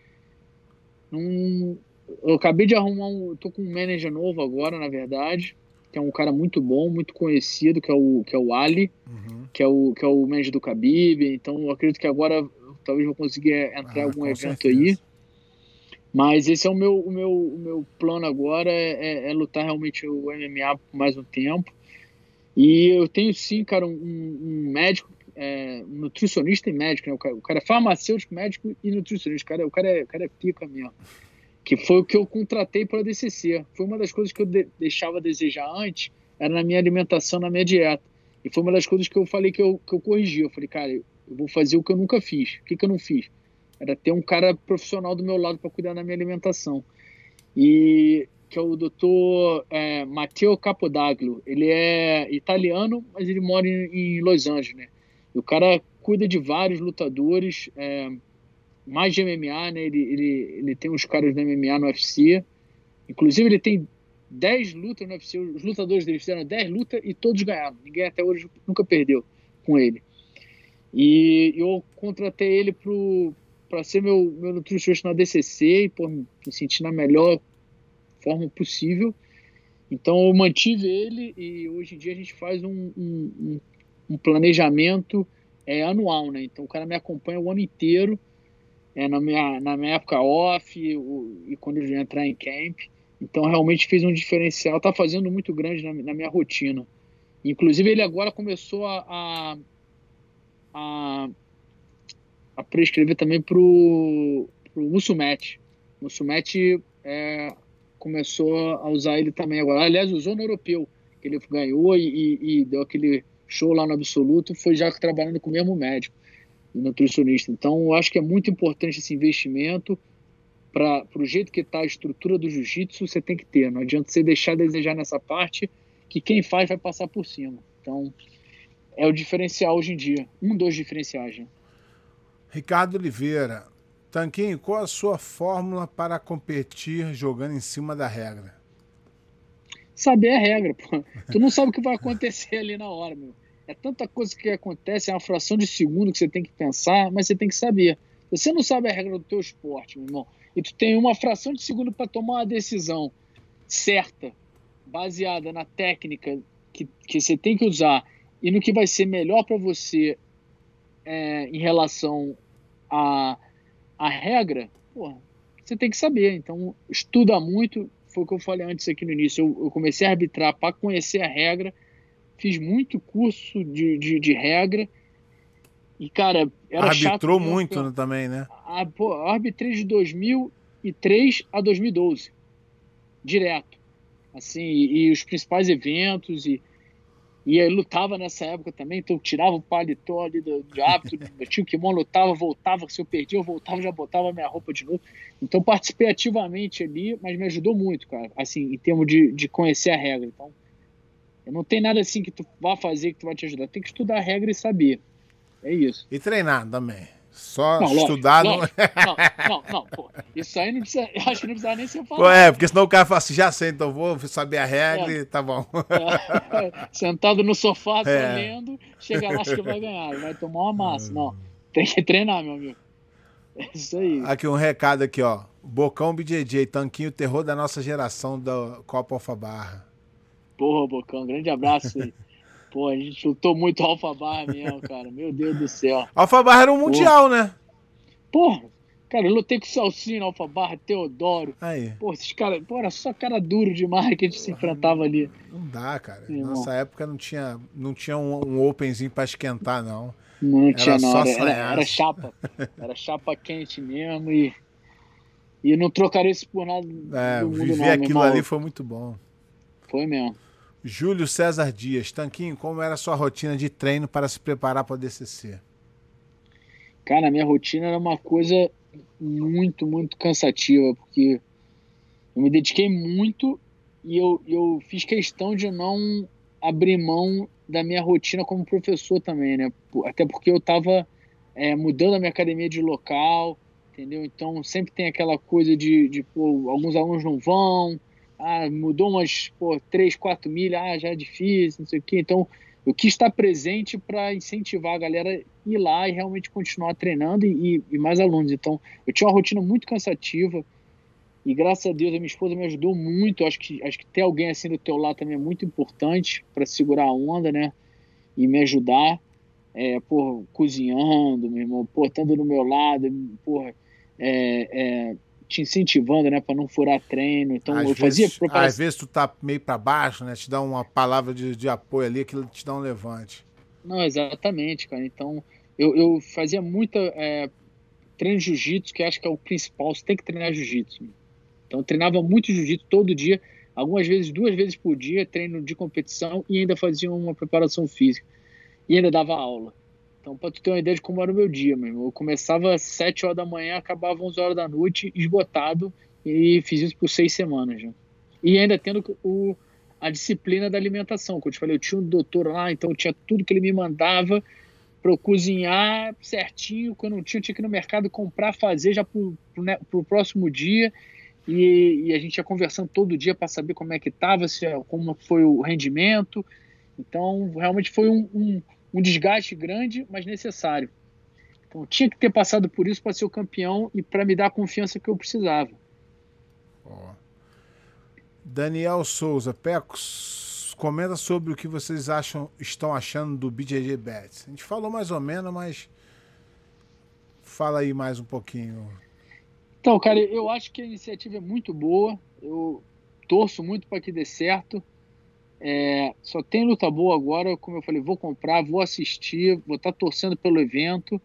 Não, eu acabei de arrumar um. tô com um manager novo agora, na verdade. Que é um cara muito bom, muito conhecido, que é o, que é o Ali, uhum. que, é o, que é o manager do Khabib. Então eu acredito que agora talvez vou conseguir é, entrar em ah, algum evento certeza. aí. Mas esse é o meu, o meu, o meu plano agora, é, é, é, lutar realmente o MMA por mais um tempo. E eu tenho sim, cara, um, um médico, é, um nutricionista e médico, né? O cara, o cara, é farmacêutico, médico e nutricionista. O cara, o cara, é, o cara é pica mesmo. que foi o que eu contratei para a DCC. Foi uma das coisas que eu de deixava a desejar antes, era na minha alimentação, na minha dieta. E foi uma das coisas que eu falei que eu, que eu corrigi. Eu falei, cara, eu vou fazer o que eu nunca fiz. O que, que eu não fiz? Era ter um cara profissional do meu lado para cuidar da minha alimentação. E que é o doutor é, Matteo Capodaglio. Ele é italiano, mas ele mora em, em Los Angeles, né? E o cara cuida de vários lutadores, é, mais de MMA, né? Ele, ele, ele tem uns caras no MMA no UFC. Inclusive, ele tem 10 lutas no UFC. Os lutadores dele fizeram 10 lutas e todos ganharam. Ninguém até hoje nunca perdeu com ele. E eu contratei ele para ser meu, meu nutricionista na DCC e por me sentir na melhor forma possível. Então eu mantive ele e hoje em dia a gente faz um, um, um planejamento é, anual, né? Então o cara me acompanha o ano inteiro, é, na, minha, na minha época off o, e quando ele entrar em camp. Então realmente fez um diferencial, tá fazendo muito grande na, na minha rotina. Inclusive ele agora começou a, a, a, a prescrever também pro, pro Musumet. Musumet é, começou a usar ele também agora. Aliás, usou no europeu, que ele ganhou e, e, deu aquele show lá no absoluto, foi já trabalhando com o mesmo médico, nutricionista. Então, eu acho que é muito importante esse investimento para o jeito que está a estrutura do jiu-jitsu, você tem que ter. Não adianta você deixar de desejar nessa parte, que quem faz vai passar por cima. Então, é o diferencial hoje em dia. Um dos diferenciais. Né? Ricardo Oliveira, Tanquinho, qual a sua fórmula para competir jogando em cima da regra? Saber a regra, pô. Tu não sabe o que vai acontecer ali na hora, meu. É tanta coisa que acontece, é uma fração de segundo que você tem que pensar, mas você tem que saber. Você não sabe a regra do teu esporte, meu irmão, e tu tem uma fração de segundo para tomar uma decisão certa, baseada na técnica que, que você tem que usar e no que vai ser melhor para você é, em relação a a regra, porra, você tem que saber. Então, estuda muito. Foi o que eu falei antes aqui no início. Eu, eu comecei a arbitrar para conhecer a regra. Fiz muito curso de, de, de regra. E, cara, era Arbitrou chato, muito né, também, né? A, pô, arbitrei de 2003 a 2012. Direto. Assim, e, e os principais eventos e e aí lutava nessa época também, então eu tirava o paletó ali do, de hábito, <laughs> tinha o kimono, lutava, voltava, se eu perdia, eu voltava, já botava minha roupa de novo. Então participei ativamente ali, mas me ajudou muito, cara, assim, em termos de, de conhecer a regra. Então, não tem nada assim que tu vá fazer que tu vai te ajudar, tem que estudar a regra e saber. É isso. E treinar também. Só não, estudar lógico, não... <laughs> não. Não, não, pô. Isso aí não precisa. Acho que não precisa nem ser falado. É, porque senão o cara fala assim, já sei, então vou saber a regra é. e tá bom. É. <laughs> Sentado no sofá, é. lendo, chega lá, acho que vai ganhar. Vai tomar uma massa. Não. Tem que treinar, meu amigo. É isso aí. Aqui um recado aqui, ó. Bocão BJJ, tanquinho terror da nossa geração da Copa Alfa Barra. Porra, Bocão, grande abraço aí. Pô, a gente chutou muito Alfa Barra mesmo, cara. Meu Deus do céu. Alfa Barra era um mundial, né? Porra, cara, eu lutei com o Salsinho, Alfa Barra, Teodoro. Aí. Pô, esses caras, pô, era só cara duro demais que a gente se enfrentava ali. Não dá, cara. Sim, Nossa irmão. época não tinha, não tinha um, um openzinho pra esquentar, não. Não era tinha, não. Era, era, era, chapa. Era chapa quente mesmo e. E não trocaria isso por nada. É, viver aquilo ali foi muito bom. Foi mesmo. Júlio César Dias, Tanquinho, como era a sua rotina de treino para se preparar para o DCC? Cara, a minha rotina era uma coisa muito, muito cansativa, porque eu me dediquei muito e eu, eu fiz questão de não abrir mão da minha rotina como professor também, né? Até porque eu estava é, mudando a minha academia de local, entendeu? Então sempre tem aquela coisa de, de pô, alguns alunos não vão, ah, mudou umas pô, 3, 4 milhas, ah, já é difícil, não sei o quê. Então, eu quis estar presente para incentivar a galera a ir lá e realmente continuar treinando e, e, mais alunos. Então, eu tinha uma rotina muito cansativa e graças a Deus a minha esposa me ajudou muito. Acho que, acho que ter alguém assim do teu lado também é muito importante para segurar a onda, né? E me ajudar, é, por cozinhando, meu irmão, pô, estando do meu lado, porra, é, é, te incentivando, né, para não furar treino. Então às eu fazia vezes, preparação. Às vezes tu tá meio para baixo, né, te dá uma palavra de, de apoio ali, que te dá um levante. Não, exatamente, cara. Então eu, eu fazia muita é, treino de jiu-jitsu, que acho que é o principal. Você tem que treinar jiu-jitsu. Então eu treinava muito jiu-jitsu todo dia, algumas vezes, duas vezes por dia, treino de competição e ainda fazia uma preparação física. E ainda dava aula. Então, para tu ter uma ideia de como era o meu dia, meu eu começava às 7 horas da manhã, acabava às 11 horas da noite, esgotado, e fiz isso por seis semanas já. E ainda tendo o, a disciplina da alimentação, que eu te falei, eu tinha um doutor lá, então eu tinha tudo que ele me mandava para eu cozinhar certinho, quando não tinha, eu tinha que ir no mercado comprar, fazer já para o né, próximo dia, e, e, a gente ia conversando todo dia para saber como é que estava, como foi o rendimento, então realmente foi um, um um desgaste grande, mas necessário. Então tinha que ter passado por isso para ser o campeão e para me dar a confiança que eu precisava. Oh. Daniel Souza, Pecos, comenta sobre o que vocês acham, estão achando do BJJ Bets. A gente falou mais ou menos, mas fala aí mais um pouquinho. Então, cara, eu acho que a iniciativa é muito boa. Eu torço muito para que dê certo. É, só tem luta boa agora, como eu falei, vou comprar, vou assistir, vou estar tá torcendo pelo evento.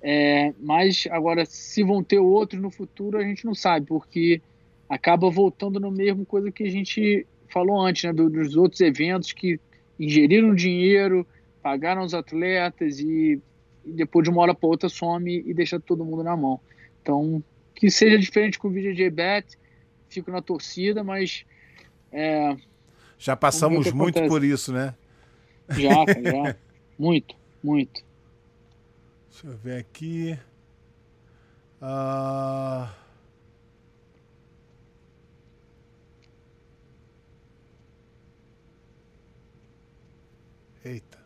É, mas agora, se vão ter outros no futuro, a gente não sabe, porque acaba voltando no mesmo coisa que a gente falou antes, né, dos outros eventos que ingeriram dinheiro, pagaram os atletas e, e depois de uma hora para outra some e deixa todo mundo na mão. Então, que seja diferente com o VJJ Bet, fico na torcida, mas é, já passamos muito acontece. por isso, né? Já, <laughs> já. muito, muito. Deixa eu ver aqui. Uh... Eita.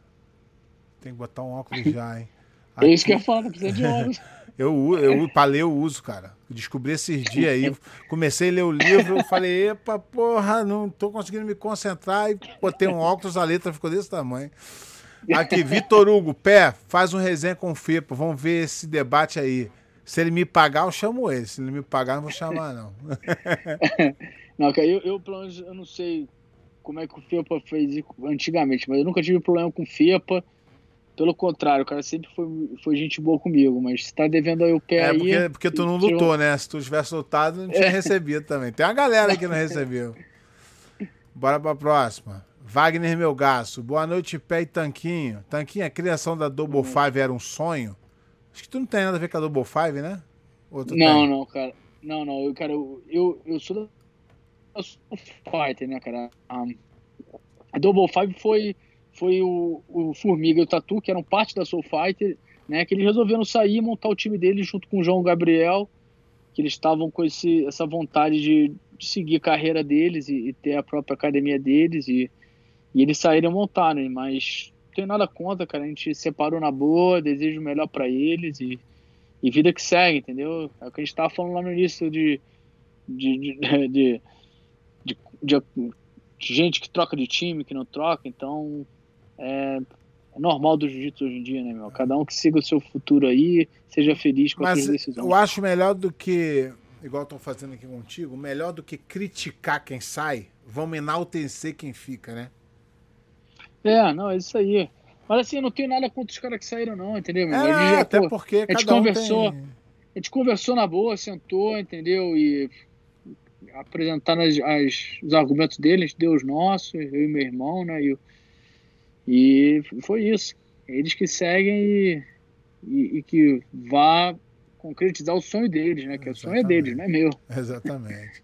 Tem que botar um óculos <laughs> já, hein? Aqui... É isso que eu falo, precisa de óculos. <laughs> Eu, eu, pra ler, eu uso, cara. descobri esses dias aí. Comecei a ler o livro, falei, epa, porra, não tô conseguindo me concentrar. E botei um óculos, a letra ficou desse tamanho. Aqui, Vitor Hugo, pé, faz um resenha com o FIPA. Vamos ver esse debate aí. Se ele me pagar, eu chamo ele. Se ele me pagar, não vou chamar, não. <laughs> não, cara, eu, eu, pelo menos, eu não sei como é que o FIPA fez antigamente, mas eu nunca tive problema com o FIPA. Pelo contrário, o cara sempre foi, foi gente boa comigo, mas se tá devendo aí o pé é, aí... Porque, porque tu não lutou, né? Se tu tivesse lutado, não tinha é. recebido também. Tem uma galera que não <laughs> recebeu. Bora pra próxima. Wagner Melgaço. Boa noite, pé e Tanquinho. Tanquinho, a criação da Double Five era um sonho? Acho que tu não tem nada a ver com a Double Five, né? não, tem? não, cara. Não, não. Eu, cara, eu, eu, eu sou. Eu sou fighter, né, cara? Um, a Double Five foi foi o, o Formiga e o Tatu, que eram parte da Soul Fighter, né, que eles resolveram sair e montar o time deles junto com o João Gabriel, que eles estavam com esse, essa vontade de, de seguir a carreira deles e, e, ter a própria academia deles, e, e eles saíram e montaram, né, mas não tenho nada contra, cara, a gente separou na boa, desejo o melhor para eles e, e vida que segue, entendeu? É o que a gente estava falando lá no início de, <laughs> de, de, de, de gente que troca de time, que não troca, então é, normal do jiu-jitsu hoje em dia, né, meu? Cada um que siga o seu futuro aí, seja feliz com Mas as suas decisões. Eu acho melhor do que, igual estão fazendo aqui contigo, melhor do que criticar quem sai, vamos enaltecer quem fica, né? É, não, é isso aí. Mas assim, eu não tenho nada contra os caras que saíram, não, entendeu? Meu? É, já, até pô, porque a gente conversou. Um tem... A gente conversou na boa, sentou, entendeu? E apresentando as, as, os argumentos deles, deu os nossos, eu e meu irmão, né? E, e foi isso. Eles que seguem e, e, e que vá concretizar o sonho deles, né? Que Exatamente. o sonho é deles, não é meu. <laughs> <laughs> Exatamente.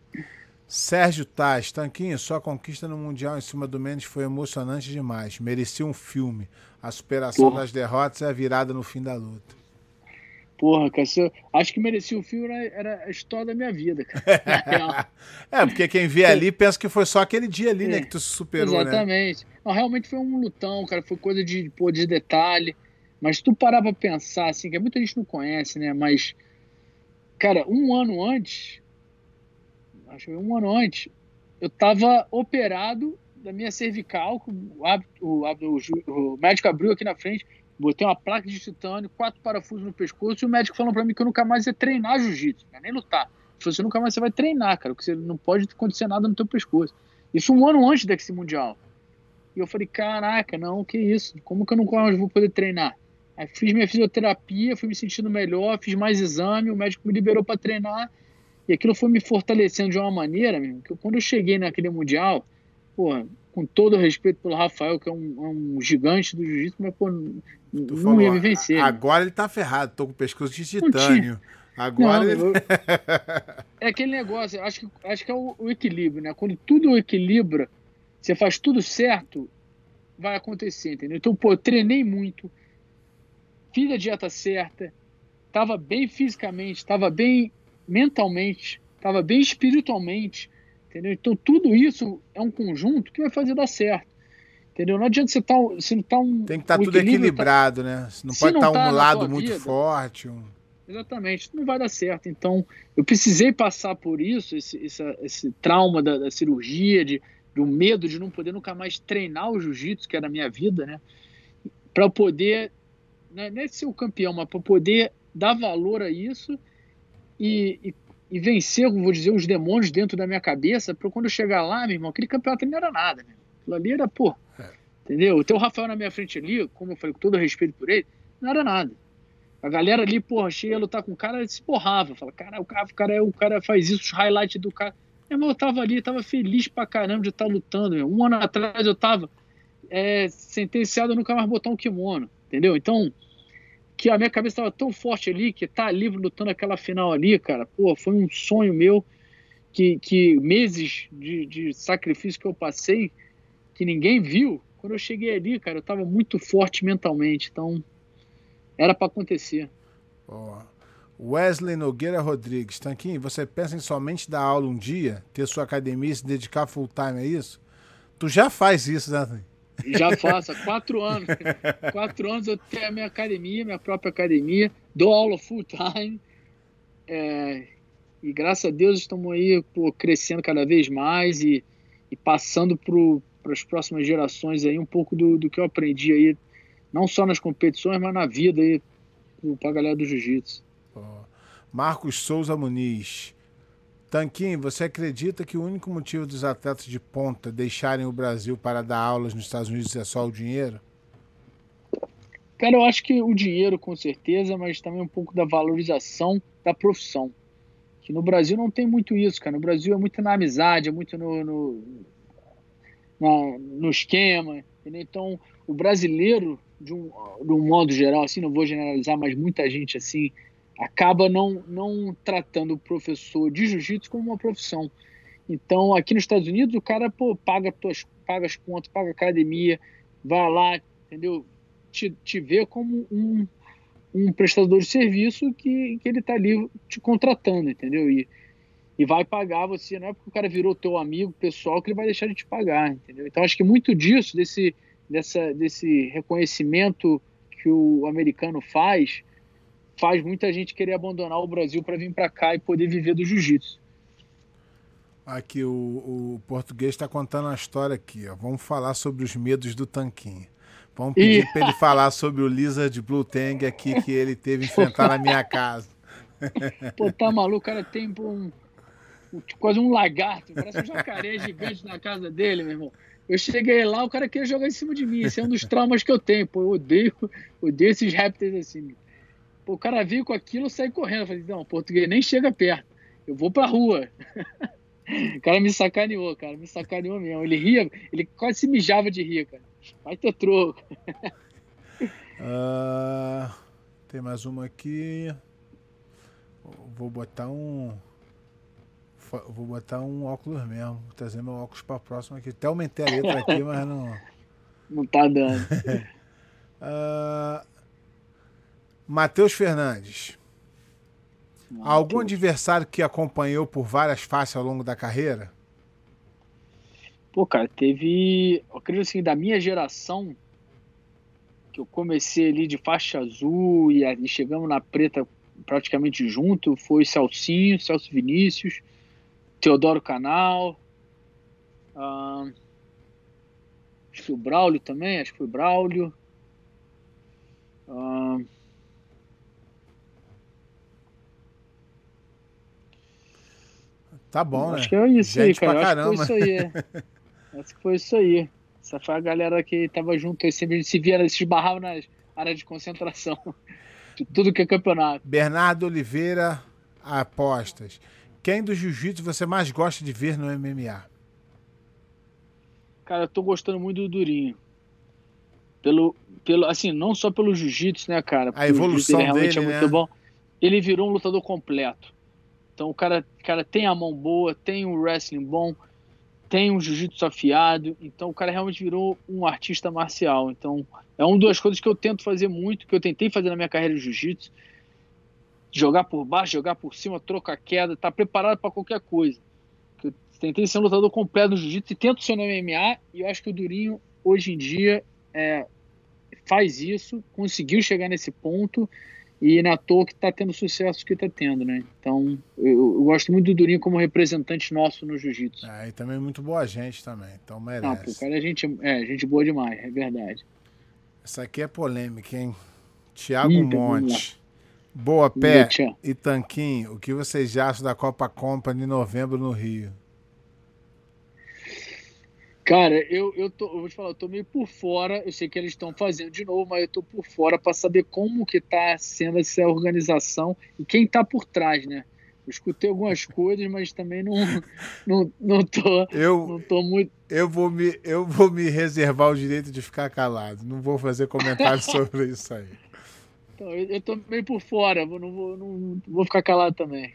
Sérgio Taz, Tanquinho, sua conquista no Mundial em cima do Mendes foi emocionante demais. Merecia um filme. A superação Porra. das derrotas e a virada no fim da luta. Porra, cara, eu, acho que merecia o filme era, era, a história da minha vida, cara. <laughs> é, porque quem vê ali pensa que foi só aquele dia ali, né, é, né, que tu superou, exatamente. né? Exatamente. Não, realmente foi um lutão, cara, foi coisa de, pô, de detalhe. Mas se tu parar pra pensar, assim, que muita gente não conhece, né, mas, cara, um ano antes, acho que um ano antes, eu tava operado da minha cervical, o, o, o, o médico abriu aqui na frente, Botei uma placa de titânio, quatro parafusos no pescoço e o médico falou para mim que eu nunca mais ia treinar jiu-jitsu, né? nem lutar. Ele você nunca mais você vai treinar, cara, porque você não pode acontecer nada no teu pescoço. Isso um ano antes desse mundial. E eu falei, caraca, não, que isso? Como que eu nunca mais vou poder treinar? Aí fiz minha fisioterapia, fui me sentindo melhor, fiz mais exame, o médico me liberou para treinar E aquilo foi me fortalecendo de uma maneira, mesmo, que quando eu cheguei naquele Mundial, porra, com todo o respeito pelo Rafael, que é um, é um gigante do jiu-jitsu, mas pô, não falou, ia me vencer. Agora ele tá ferrado, tô com o pescoço de titânio. Agora não, ele... eu... É aquele negócio, acho que, acho que é o, o, equilíbrio, né? Quando tudo equilibra, você faz tudo certo, vai acontecer, entendeu? Então, pô, eu treinei muito, fiz a dieta certa, tava bem fisicamente, tava bem mentalmente, tava bem espiritualmente, entendeu? Então, tudo isso é um conjunto que vai fazer dar certo. Entendeu? Não adianta você estar. Tá, se não tá um, Tem que estar tá tudo equilibrado, tá... né? Não pode estar tá um tá lado muito vida, forte. Um... Exatamente, não vai dar certo. Então, eu precisei passar por isso, esse, esse, esse trauma da, da cirurgia, de, do medo de não poder nunca mais treinar o jiu-jitsu, que era a minha vida, né? Para poder, não é ser o campeão, mas para poder dar valor a isso e, e, e, vencer, vou dizer, os demônios dentro da minha cabeça, para quando eu chegar lá, meu irmão, aquele campeonato não era nada, né? Aquilo ali era, pô, é. entendeu? O teu Rafael na minha frente ali, como eu falei, com todo respeito por ele, não era nada. A galera ali, porra, cheia a lutar com o cara, se porrava. Fala, cara, o cara, o cara, o cara faz isso, os highlights do cara. Meu irmão, eu tava ali, tava feliz pra caramba de estar tá lutando. Meu. Um ano atrás eu tava é, sentenciado a nunca mais botar um kimono, entendeu? Então, que a minha cabeça tava tão forte ali, que tá livre lutando aquela final ali, cara, pô, foi um sonho meu, que, que meses de, de sacrifício que eu passei, que ninguém viu, quando eu cheguei ali, cara, eu tava muito forte mentalmente, então era para acontecer. Oh. Wesley Nogueira Rodrigues, Tanquinho, você pensa em somente dar aula um dia, ter sua academia e se dedicar full time a isso? Tu já faz isso, né? Já faço, há quatro anos. quatro anos eu tenho a minha academia, minha própria academia, dou aula full time. É, e graças a Deus estamos aí pô, crescendo cada vez mais e, e passando para as próximas gerações aí um pouco do, do que eu aprendi aí não só nas competições, mas na vida aí, para a galera do jiu-jitsu. Marcos Souza Muniz. Tanquinho, você acredita que o único motivo dos atletas de ponta deixarem o Brasil para dar aulas nos Estados Unidos é só o dinheiro? Cara, eu acho que o dinheiro, com certeza, mas também um pouco da valorização da profissão. Que no Brasil não tem muito isso, cara. No Brasil é muito na amizade, é muito no, no, na, no esquema. Entendeu? Então, o brasileiro de um, de um modo geral, assim, não vou generalizar, mas muita gente assim acaba não, não tratando o professor de jiu-jitsu como uma profissão. Então, aqui nos Estados Unidos, o cara pô, paga, tuas, paga as contas, paga academia, vai lá, entendeu? Te, te vê como um, um prestador de serviço que, que ele está ali te contratando, entendeu? E, e vai pagar você, não é porque o cara virou teu amigo pessoal que ele vai deixar de te pagar, entendeu? Então, acho que muito disso, desse dessa, desse reconhecimento que o americano faz, faz muita gente querer abandonar o Brasil para vir para cá e poder viver do jiu-jitsu. Aqui, o, o português está contando a história aqui. Ó. Vamos falar sobre os medos do Tanquinho. Vamos pedir e... para ele falar sobre o Lizard Blue Tang aqui que ele teve enfrentar na minha casa. <laughs> Pô, tá maluco? O cara tem um, quase um lagarto, parece um jacaré gigante na casa dele, meu irmão. Eu cheguei lá, o cara queria jogar em cima de mim. Esse é um dos traumas que eu tenho. Pô, eu odeio, odeio esses répteis assim. O cara viu com aquilo, saí correndo. Eu falei, não, português nem chega perto. Eu vou pra rua. <laughs> o cara me sacaneou, cara. Me sacaneou mesmo. Ele ria, ele quase se mijava de rir, cara. Vai ter troco. uh, <laughs> tem mais uma aqui. Vou botar um vou botar um óculos mesmo. Vou trazer meu óculos para próxima aqui. Até aumentei a letra aqui, mas não. <laughs> Não tá dando. uh... Matheus Fernandes. Mateus. Algum adversário que acompanhou por várias faces ao longo da carreira? Pô, cara, teve. Eu acredito assim, da minha geração, que eu comecei ali de faixa azul e, e chegamos na preta praticamente junto, foi Celcinho, Celso Vinícius, Teodoro Canal. acho que o Braulio também, acho que foi o Braulio. Tá bom, acho né? Acho que é isso Gente aí, cara. Acho que foi isso aí. <laughs> acho que foi isso aí. Essa foi a galera que tava junto aí, sempre se via, se esbarrava nas áreas de concentração. <laughs> De tudo que é campeonato. Bernardo Oliveira, apostas. quem do jiu-jitsu você mais gosta de ver no MMA? Cara, eu tô gostando muito do Durinho. Pelo, pelo, assim, não só pelo jiu-jitsu, né, cara? A evolução dele, realmente é muito né? bom. Ele virou um lutador completo. Então o cara, cara tem a mão boa, tem um wrestling bom, tem um jiu-jitsu afiado. Então o cara realmente virou um artista marcial. Então é uma das coisas que eu tento fazer muito, que eu tentei fazer na minha carreira de jiu-jitsu. Jogar por baixo, jogar por cima, trocar queda, tá preparado para qualquer coisa. Eu tentei ser um lutador completo no jiu-jitsu e tento ser no MMA. E eu acho que o Durinho, hoje em dia, é, faz isso, conseguiu chegar nesse ponto e na toa que está tendo sucesso que está tendo, né? Então, eu, eu, gosto muito do Durinho como representante nosso no jiu-jitsu. É, e também muito boa gente também, então merece. Não, pô, cara é gente, é gente boa demais, é verdade. Essa aqui é polêmica, hein? Tiago Monte. Boa pé e Tanquinho, o que vocês acham da Copa Company em novembro no Rio? Cara, eu, eu, tô, eu vou te falar, eu tô meio por fora. Eu sei que eles estão fazendo de novo, mas eu tô por fora para saber como que tá sendo essa organização e quem tá por trás, né? Eu escutei algumas <laughs> coisas, mas também não, não, não, tô, eu, não tô muito. Eu vou, me, eu vou me reservar o direito de ficar calado. Não vou fazer comentários <laughs> sobre isso aí. Então, eu, eu tô meio por fora, não vou, não vou ficar calado também.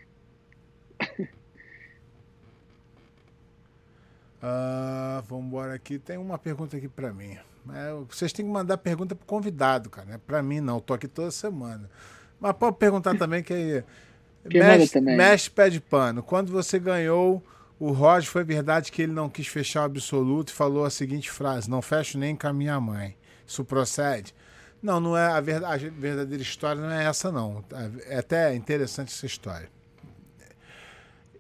Uh, vamos embora aqui. Tem uma pergunta aqui para mim. É, vocês têm que mandar pergunta pro convidado, cara. Não é para mim, não. Eu tô aqui toda semana. Mas pode perguntar <laughs> também que aí. mexe, mexe pé de pano. Quando você ganhou o Roger, foi verdade que ele não quis fechar o absoluto e falou a seguinte frase: Não fecho nem com a minha mãe. Isso procede? Não, não é a, verdade, a verdadeira história, não é essa, não. É até interessante essa história.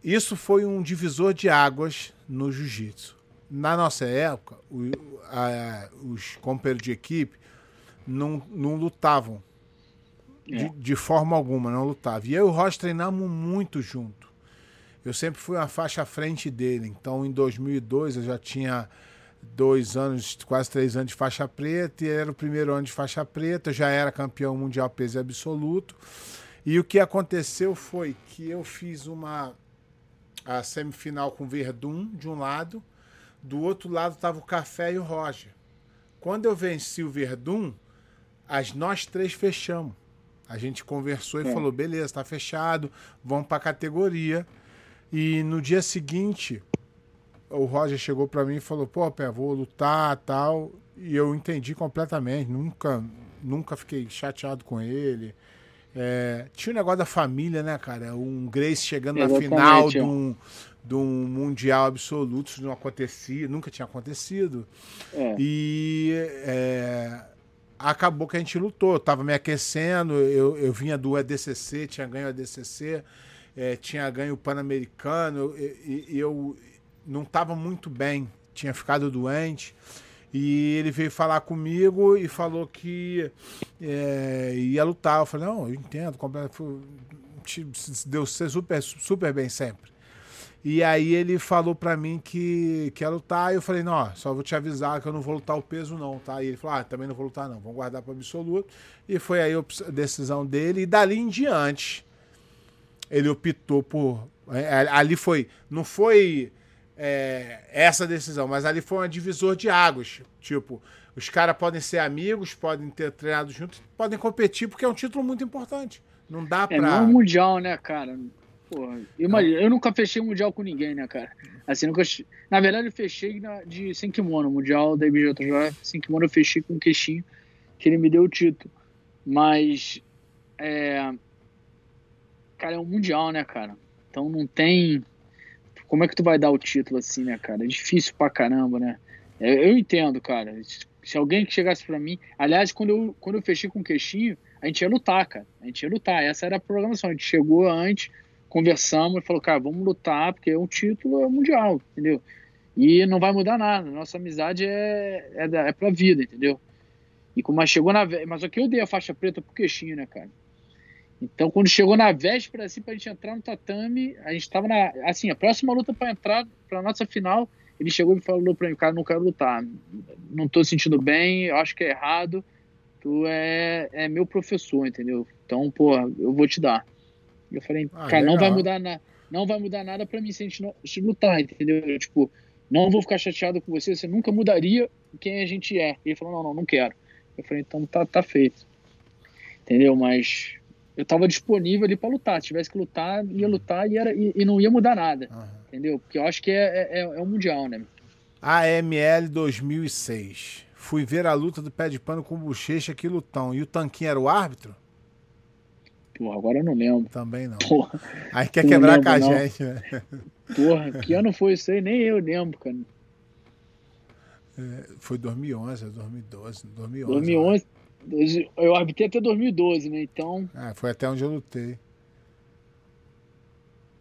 Isso foi um divisor de águas no jiu-jitsu. Na nossa época, o, a, os companheiros de equipe não, não lutavam de, é. de, forma alguma, não lutavam. E eu e o Ross treinamos muito junto. Eu sempre fui uma faixa à frente dele. Então, em 2002, eu já tinha dois anos, quase três anos de faixa preta, e era o primeiro ano de faixa preta, eu já era campeão mundial peso absoluto. E o que aconteceu foi que eu fiz uma a semifinal com o Verdun de um lado, do outro lado estava o Café e o Roger. Quando eu venci o Verdun, as nós três fechamos. A gente conversou e é. falou: beleza, está fechado, vamos para a categoria. E no dia seguinte, o Roger chegou para mim e falou: pô, Pé, vou lutar tal. E eu entendi completamente, nunca, nunca fiquei chateado com ele. É, tinha o um negócio da família, né, cara? Um Grace chegando Exatamente, na final de um, de um Mundial absoluto, isso não acontecia, nunca tinha acontecido. É. E é, acabou que a gente lutou. Eu tava me aquecendo, eu, eu vinha do EDCC, tinha ganho o EDCC, é, tinha ganho o Pan-Americano, e eu, eu não estava muito bem, tinha ficado doente. E ele veio falar comigo e falou que é, ia lutar. Eu falei, não, eu entendo, deu ser super, super bem sempre. E aí ele falou para mim que, que ia lutar, e eu falei, não, só vou te avisar que eu não vou lutar o peso não, tá? E ele falou, ah, também não vou lutar não, vamos guardar para absoluto. E foi aí a decisão dele, e dali em diante ele optou por... É, ali foi, não foi é, essa decisão, mas ali foi um divisor de águas. Tipo, os caras podem ser amigos, podem ter treinado juntos, podem competir, porque é um título muito importante. Não dá é, pra. É um mundial, né, cara? Porra, imagina, eu nunca fechei um mundial com ninguém, né, cara? Assim, nunca. Na verdade, eu fechei na, de sem kimono, mundial da IBJJF, sem kimono eu fechei com o queixinho, que ele me deu o título. Mas. É... Cara, é um mundial, né, cara? Então não tem como é que tu vai dar o título assim, né, cara? É difícil pra caramba, né? Eu, eu entendo, cara. Se alguém que chegasse pra mim. Aliás, quando eu, quando eu fechei com o queixinho, a gente ia lutar, cara. A gente ia lutar. Essa era a programação. A gente chegou antes, conversamos e falou, cara, vamos lutar, porque é um título é mundial, entendeu? E não vai mudar nada. Nossa amizade é, é, é pra vida, entendeu? E como chegou na. Mas só que eu dei a faixa preta pro queixinho, né, cara? Então, quando chegou na véspera, assim, pra gente entrar no tatame, a gente tava na. Assim, a próxima luta para entrar pra nossa final, ele chegou e falou pra mim: cara, não quero lutar. Não tô sentindo bem, acho que é errado. Tu é, é meu professor, entendeu? Então, pô, eu vou te dar. E eu falei, ah, cara, legal. não vai mudar nada. não vai mudar nada para mim se a gente não se lutar, entendeu? Tipo, não vou ficar chateado com você, você nunca mudaria quem a gente é. E ele falou, não, não, não quero. Eu falei, então tá, tá feito. Entendeu? Mas eu tava disponível ali para lutar. Se tivesse que lutar, ia lutar e, era, e, e não ia mudar nada. Uhum. Entendeu? Porque eu acho que é, é, é o Mundial, né? AML 2006. Fui ver a luta do pé de pano com o Bochecha, que lutão. E o Tanquinho era o árbitro? Porra, agora eu não lembro. Também não. Porra, aí quer quebrar com a não. gente, né? Porra, que ano foi isso aí? Nem eu lembro, cara. É, foi 2011, 2012, 2011. 2011, eu arbitrei até 2012, né? Então. Ah, foi até onde eu lutei.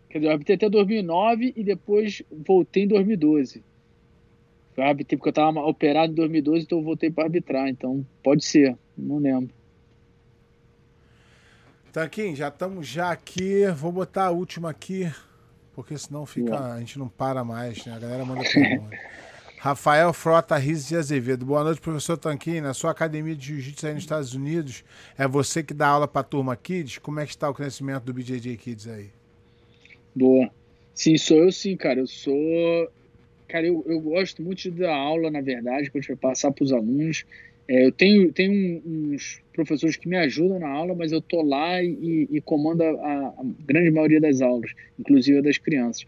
Quer dizer, eu arbitrei até 2009 e depois voltei em 2012. Eu arbitrei porque eu estava operado em 2012, então eu voltei para arbitrar. Então, pode ser, não lembro. Tanquinho, já estamos já aqui. Vou botar a última aqui, porque senão fica, a gente não para mais, né? A galera manda pergunta. <laughs> Rafael Frota Riz de Azevedo. Boa noite, professor Tanquinho. Na sua academia de jiu-jitsu aí nos Estados Unidos, é você que dá aula para a turma Kids? Como é que está o crescimento do BJJ Kids aí? Boa. Sim, sou eu sim, cara. Eu sou. Cara, eu, eu gosto muito de dar aula, na verdade, para passar para os alunos. É, eu tenho, tenho uns professores que me ajudam na aula, mas eu tô lá e, e comando a, a, grande maioria das aulas, inclusive a das crianças.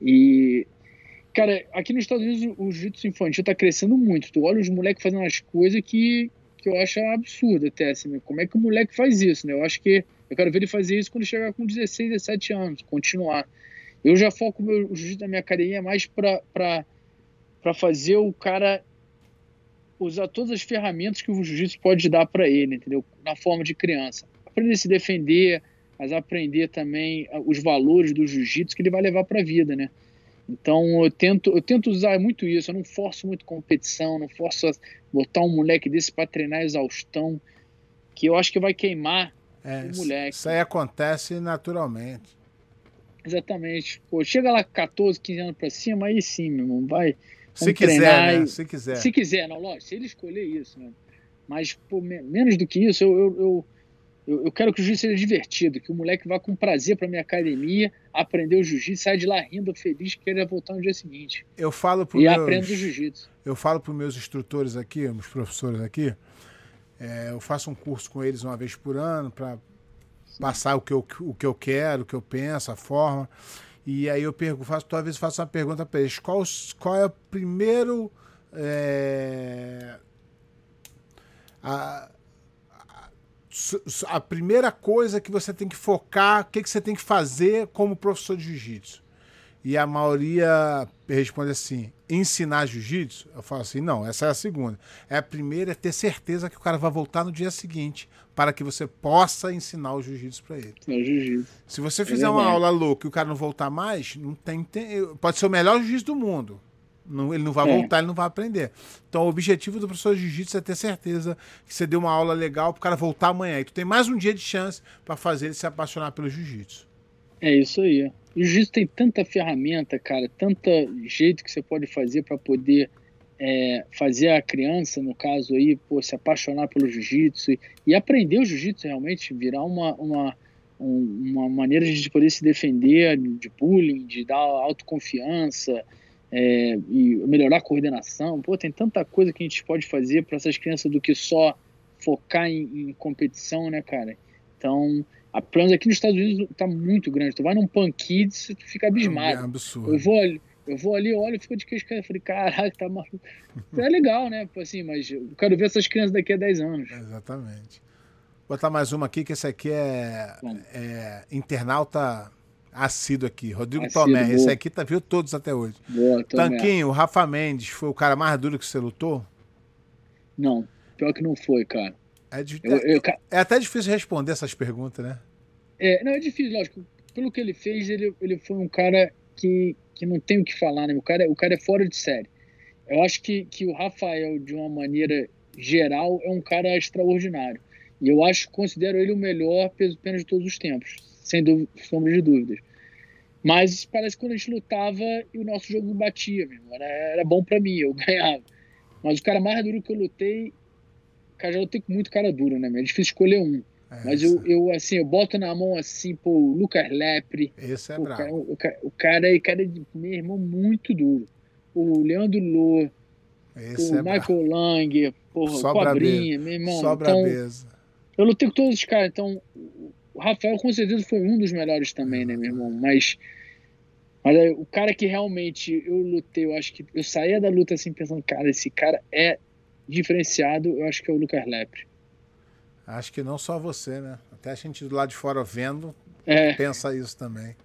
E, cara, aqui nos Estados Unidos o jiu-jitsu infantil tá crescendo muito. Tu olha os moleques fazendo as coisas que, que eu acho absurdo até, assim, né? como é que o moleque faz isso, né? Eu acho que eu quero ver ele fazer isso quando chegar com 16, 17 anos, continuar. Eu já foco o jiu-jitsu da minha academia mais para fazer o cara usar todas as ferramentas que o jiu-jitsu pode dar para ele, entendeu? Na forma de criança. Aprender a se defender, mas aprender também os valores do jiu-jitsu que ele vai levar para a vida, né? Então eu tento, eu tento usar muito isso, eu não forço muito competição, não forço botar um moleque desse para treinar exaustão, que eu acho que vai queimar é, o moleque. Isso aí acontece naturalmente. Exatamente. Pô, chega lá 14, 15 anos para cima, aí sim, meu irmão, vai se quiser, né? Se quiser. Se quiser, não, lógico, se ele escolher isso, né? Mas, pô, menos do que isso, eu, eu, eu, eu quero que o jiu-jitsu seja divertido, que o moleque vá com prazer para minha academia, aprender o jiu-jitsu, saia de lá rindo, feliz, que ele voltar no dia seguinte. Eu falo pro e meus, aprenda o jiu-jitsu. Eu falo para os meus instrutores aqui, os professores aqui, é, eu faço um curso com eles uma vez por ano para passar o que, eu, o que eu quero, o que eu penso, a forma. E aí eu pergunto, faço, talvez faça uma pergunta para eles: qual, qual é o primeiro. É, a, a, primeira coisa que você tem que focar, o que, que você tem que fazer como professor de jiu-jitsu? E a maioria responde assim: ensinar jiu-jitsu? Eu falo assim: não, essa é a segunda. É a primeira é ter certeza que o cara vai voltar no dia seguinte para que você possa ensinar o jiu-jitsu para ele. É jiu-jitsu. Se você fizer é uma aula louca e o cara não voltar mais, não tem, tem pode ser o melhor jiu-jitsu do mundo. Não, ele não vai é. voltar, ele não vai aprender. Então, o objetivo do professor de jiu-jitsu é ter certeza que você deu uma aula legal para o cara voltar amanhã. E tu tem mais um dia de chance para fazer ele se apaixonar pelo jiu-jitsu. É isso aí. O jiu-jitsu tem tanta ferramenta, cara, tanta jeito que você pode fazer para poder é, fazer a criança, no caso aí, pô, se apaixonar pelo jiu-jitsu e, e, aprender o jiu-jitsu realmente, virar uma, uma, uma maneira de poder se defender de bullying, de dar autoconfiança é, e melhorar a coordenação. Pô, tem tanta coisa que a gente pode fazer para essas crianças do que só focar em, em competição, né, cara? Então, a plano aqui nos Estados Unidos tá muito grande. Tu vai num Pan Kids, tu fica abismado. É absurdo. Eu vou ali eu vou ali, olho e fico de queixo Eu falei, caraca, tá maluco. É legal, né? Assim, mas eu quero ver essas crianças daqui a 10 anos. Exatamente. Vou botar mais uma aqui, que esse aqui é, é internauta assíduo aqui. Rodrigo assíduo, Tomé. Boa. Esse aqui tá, viu todos até hoje. Boa, Tanquinho, o Rafa Mendes foi o cara mais duro que você lutou? Não, pior que não foi, cara. É, eu, eu, é, é até difícil responder essas perguntas, né? É, não, é difícil, lógico. Pelo que ele fez, ele, ele foi um cara que que não tem o que falar, né? O cara, o cara é fora de série. Eu acho que, que o Rafael, de uma maneira geral, é um cara extraordinário. E eu acho, considero ele o melhor peso pena de todos os tempos, sem dúvida, sombra de dúvidas. Mas parece que quando a gente lutava e o nosso jogo batia, mesmo. Era, era bom para mim, eu <laughs> ganhava. Mas o cara mais duro que eu lutei, cara, já lutei com muito cara duro, né? É difícil escolher um. É, Mas eu, eu, assim, eu boto na mão assim, pô, o Lucas Lepre. Esse é o brabo. Cara, o, o, cara é cara de meu irmão muito duro. O Leandro Lô, Esse o é Michael brabo. Lang, porra, Só o Cobrinha, meu irmão. Só então, brabeza. eu lutei com todos os caras, então o Rafael com certeza foi um dos melhores também, né, meu irmão? Mas, mas é, o cara que realmente eu lutei, eu acho que eu saía da luta assim pensando, cara, esse cara é diferenciado, eu acho que é o Lucas Lepre. Acho que não só você, né? Até a gente do lado de fora vendo É, pensa isso também.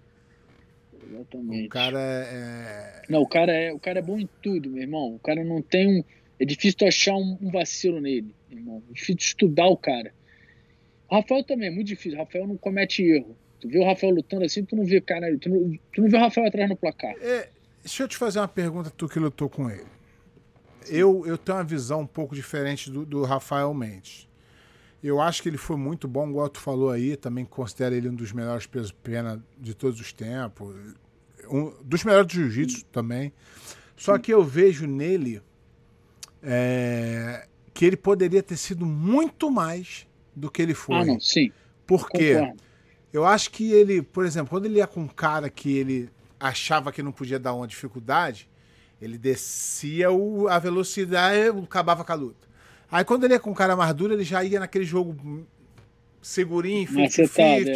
exatamente. O cara é. Não, o cara é, o cara é bom em tudo, meu irmão. O cara não tem um. É difícil tu achar um, um vacilo nele, irmão. É difícil estudar o cara. O Rafael também é muito difícil. O Rafael não comete erro. Tu vê o Rafael lutando assim, tu não vê cara, tu não, tu não vê o Rafael atrás no placar. É, deixa eu te fazer uma pergunta, tu que lutou com ele. Eu, eu tenho uma visão um pouco diferente do, do Rafael Mendes. Eu acho que ele foi muito bom, igual tu falou aí, também considero ele um dos melhores pesos pena de todos os tempos. Um, dos melhores do jiu-jitsu também. Só que eu vejo nele é, que ele poderia ter sido muito mais do que ele foi. Ah, não, sim. Por quê? Concordo. Eu acho que ele, por exemplo, quando ele ia com um cara que ele achava que não podia dar uma dificuldade, ele descia o, a velocidade e acabava com a luta. Aí quando ele ia com um cara mais duro, ele já ia naquele jogo segurinho, 50-50. é.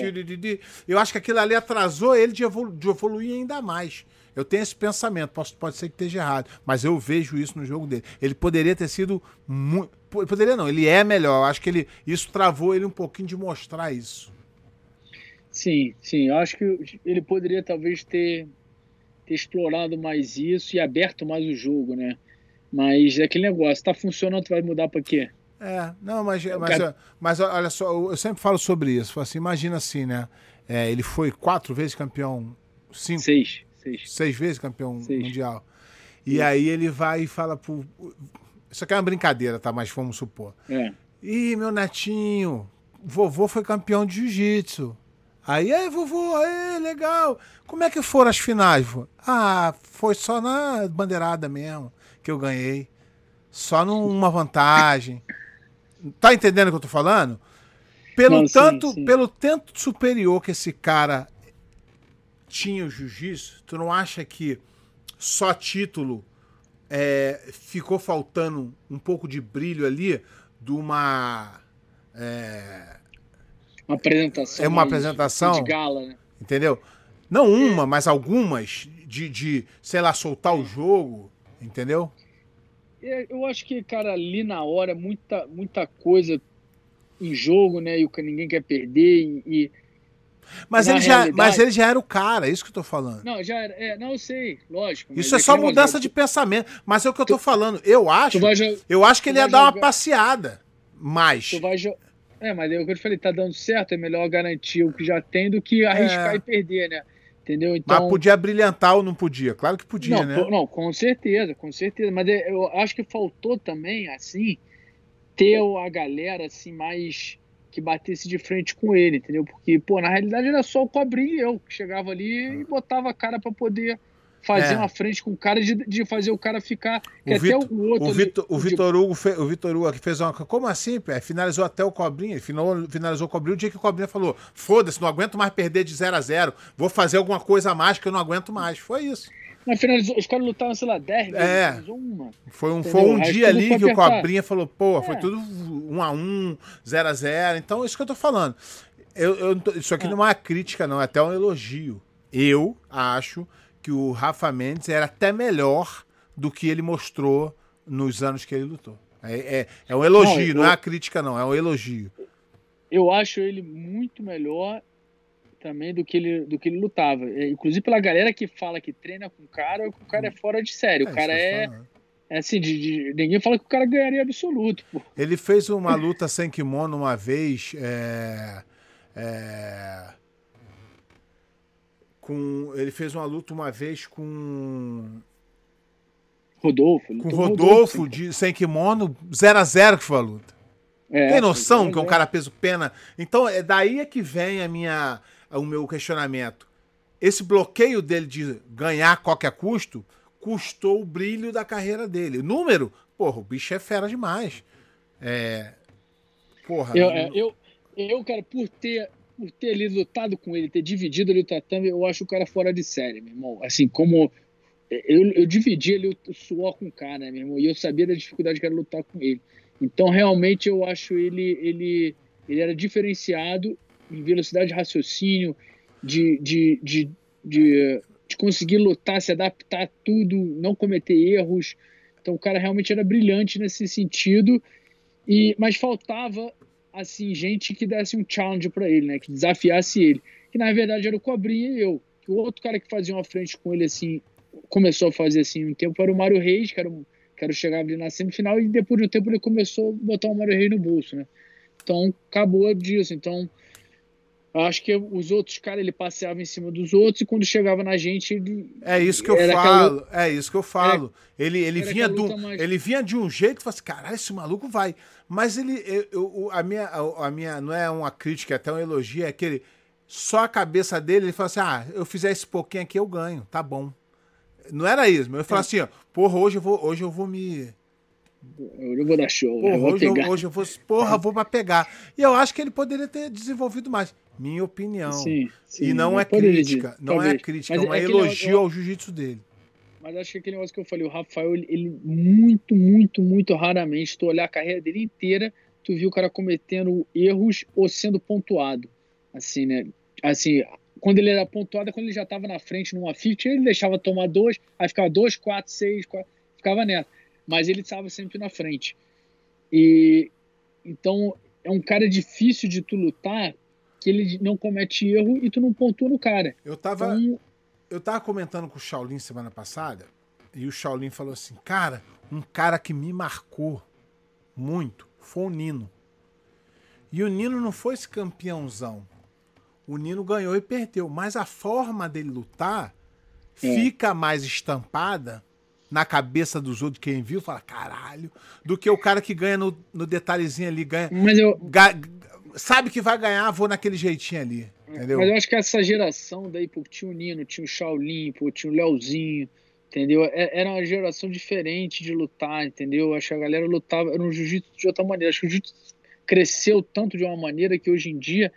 Eu acho que aquilo ali atrasou ele de, evolu- de evoluir ainda mais. Eu tenho esse pensamento, posso, pode ser que esteja errado, mas eu vejo isso no jogo dele. Ele poderia ter sido muito. Poderia não, ele é melhor. Eu acho que ele, isso travou ele um pouquinho de mostrar isso. Sim, sim. Eu acho que ele poderia talvez ter, ter explorado mais isso e aberto mais o jogo, né? Mas é aquele negócio, tá funcionando, tu vai mudar pra quê? É, não, mas, mas, cara- mas olha só, eu sempre falo sobre isso. Assim, imagina assim, né? É, ele foi quatro vezes campeão, cinco, Seis. Seis. seis vezes campeão Seis. mundial. E aí ele vai e fala pro. Isso aqui é uma brincadeira, tá? Mas vamos supor. É. Ih, meu netinho, vovô foi campeão de jiu-jitsu. Aí, é, vovô, é, legal. Como é que foram as finais? vô? Ah, foi só na bandeirada mesmo que eu ganhei. Só numa vantagem. Tá entendendo o que eu tô falando? Pelo Não, sim, tanto, sim. pelo tanto superior que esse cara tinha o jiu-jitsu, tu não acha que só título é, ficou faltando um pouco de brilho ali de uma. é, Uma apresentação. É uma apresentação? De gala, né? entendeu? Não uma, mas algumas de, de, sei lá, soltar o jogo, entendeu? É, Eu acho que, cara, ali na hora, muita, muita coisa em jogo, né? E o que ninguém quer perder. E, e- Mas Na ele, já, mas ele já era o cara, é isso que eu tô falando. Não, já era. É, não, eu sei, lógico. mas Isso é só aquele mudança de pensamento. Mas é o que eu tô falando. Eu acho, jo- eu acho que ele ia vai dar uma jogar- passeada. Mais. tu vai jo- É, mas é o que eu te falei, tá dando certo, é melhor garantir o que já tem do que arriscar É. e perder, né? Entendeu? Mas Então. podia brilhantar ou não podia? Claro que podia, não, né? não, com certeza, com certeza. Mas é- eu acho que faltou também, assim, ter a galera, assim, mais que batesse de frente com ele, entendeu? Porque, pô, na realidade era só o Cobrinho e eu que chegava ali e botava a cara pra poder fazer É. uma frente com o cara, de, de fazer o cara ficar. Que O até o outro. O ali, Vitor, o Vitor Hugo, fe- o Vitor Hugo aqui fez uma. Como assim, pé? Finalizou até o Cobrinha. Final- finalizou o Cobrinha o dia que o Cobrinha falou: foda-se, não aguento mais perder de 0 a 0 Vou fazer alguma coisa a mais que eu não aguento mais. Foi isso. Mas finalizou, os caras lutavam, sei lá, 10 vezes, É. uma. Foi um, Entendeu? foi um dia ali foi que o. Cobrinha falou: pô, foi É. tudo 1 a 1 0 a 0 Então, isso que eu tô falando. Eu, eu não isso aqui Ah. não é uma crítica, não, é até um elogio. Eu acho que o Rafa Mendes era até melhor do que ele mostrou nos anos que ele lutou. É, é, é um elogio, não, eu- é uma crítica, não, é um elogio. Eu acho ele muito melhor também do que ele, do que ele lutava. É, Inclusive pela galera que fala que treina com o cara, o cara é fora de série. o isso cara é, é assim, de, de- ninguém fala que o cara ganharia absoluto. pô. Ele fez uma luta sem kimono uma vez. É, é, com, ele fez uma luta uma vez com, Rodolfo. com Rodolfo sim. de, sem kimono, 0 a 0 que foi a luta. É, Tem noção que é um cara peso pena? Então é daí é que vem a minha, o meu questionamento. Esse bloqueio dele de ganhar a qualquer custo custou o brilho da carreira dele. Número, porra, o bicho é fera demais. É, porra, Eu, é, eu, Eu, cara, por ter, por ter ali lutado com ele, ter dividido ali o tatame, eu acho o cara fora de série, meu irmão. Assim, como. Eu, eu dividi ali o suor com o cara, né, meu irmão? E eu sabia da dificuldade que era lutar com ele. Então, realmente, eu acho ele, ele, ele era diferenciado velocidade de raciocínio, de, de, de, de, de conseguir lutar, se adaptar a tudo, não cometer erros. Então, o cara realmente era brilhante nesse sentido. E, mas faltava assim gente que desse um challenge para ele, né? Que desafiasse ele. Que na verdade era o Cobrinha e eu. Que o outro cara que fazia uma frente com ele assim começou a fazer assim um tempo era o Mário Reis, que era, um, que era chegar ali na semifinal e depois de um tempo ele começou a botar o Mário Reis no bolso, né? Então acabou disso. Então acho que os outros caras ele passeava em cima dos outros e quando chegava na gente ele é isso que eu falo aquela... é isso que eu falo é, ele ele vinha do mais... ele vinha de um jeito e falou assim caralho esse maluco vai mas ele eu, eu, a minha a, minha não é uma crítica é até um elogio é que ele só a cabeça dele ele falou assim ah eu fizer esse pouquinho aqui eu ganho tá bom não era isso eu falei é. assim ó, porra hoje eu vou hoje eu vou me eu vou dar show. Porra, eu hoje, eu, hoje eu vou. Porra, vou pra pegar. E eu acho que ele poderia ter desenvolvido mais. Minha opinião. Sim, sim, e não é crítica. Não talvez. é crítica, Mas é um é elogio eu, ao jiu-jitsu dele. Mas acho que aquele negócio que eu falei, o Rafael, ele, ele muito, muito, muito raramente, tu olhar a carreira dele inteira, tu viu o cara cometendo erros ou sendo pontuado. Assim, né? Assim, quando ele era pontuado, é quando ele já estava na frente numa 50, ele deixava tomar dois, aí ficava dois, quatro, seis, quatro, ficava nessa. Mas ele estava sempre na frente. E então é um cara difícil de tu lutar que ele não comete erro e tu não pontua no cara. Eu tava, então, eu tava comentando com o Shaolin semana passada e o Shaolin falou assim: Cara, um cara que me marcou muito foi o Nino. E o Nino não foi esse campeãozão. O Nino ganhou e perdeu, mas a forma dele lutar é. fica mais estampada na cabeça dos outros, quem viu, fala, caralho, do que o cara que ganha no, no detalhezinho ali, ganha. Mas eu, ga, sabe que vai ganhar, vou naquele jeitinho ali. Entendeu? Mas eu acho que essa geração daí, pô, tinha o Nino, tinha o Shaolin, pô, tinha o Leozinho, entendeu? É, era uma geração diferente de lutar, entendeu? Acho que a galera lutava, era um jiu-jitsu de outra maneira. Acho que o jiu-jitsu cresceu tanto de uma maneira que hoje em dia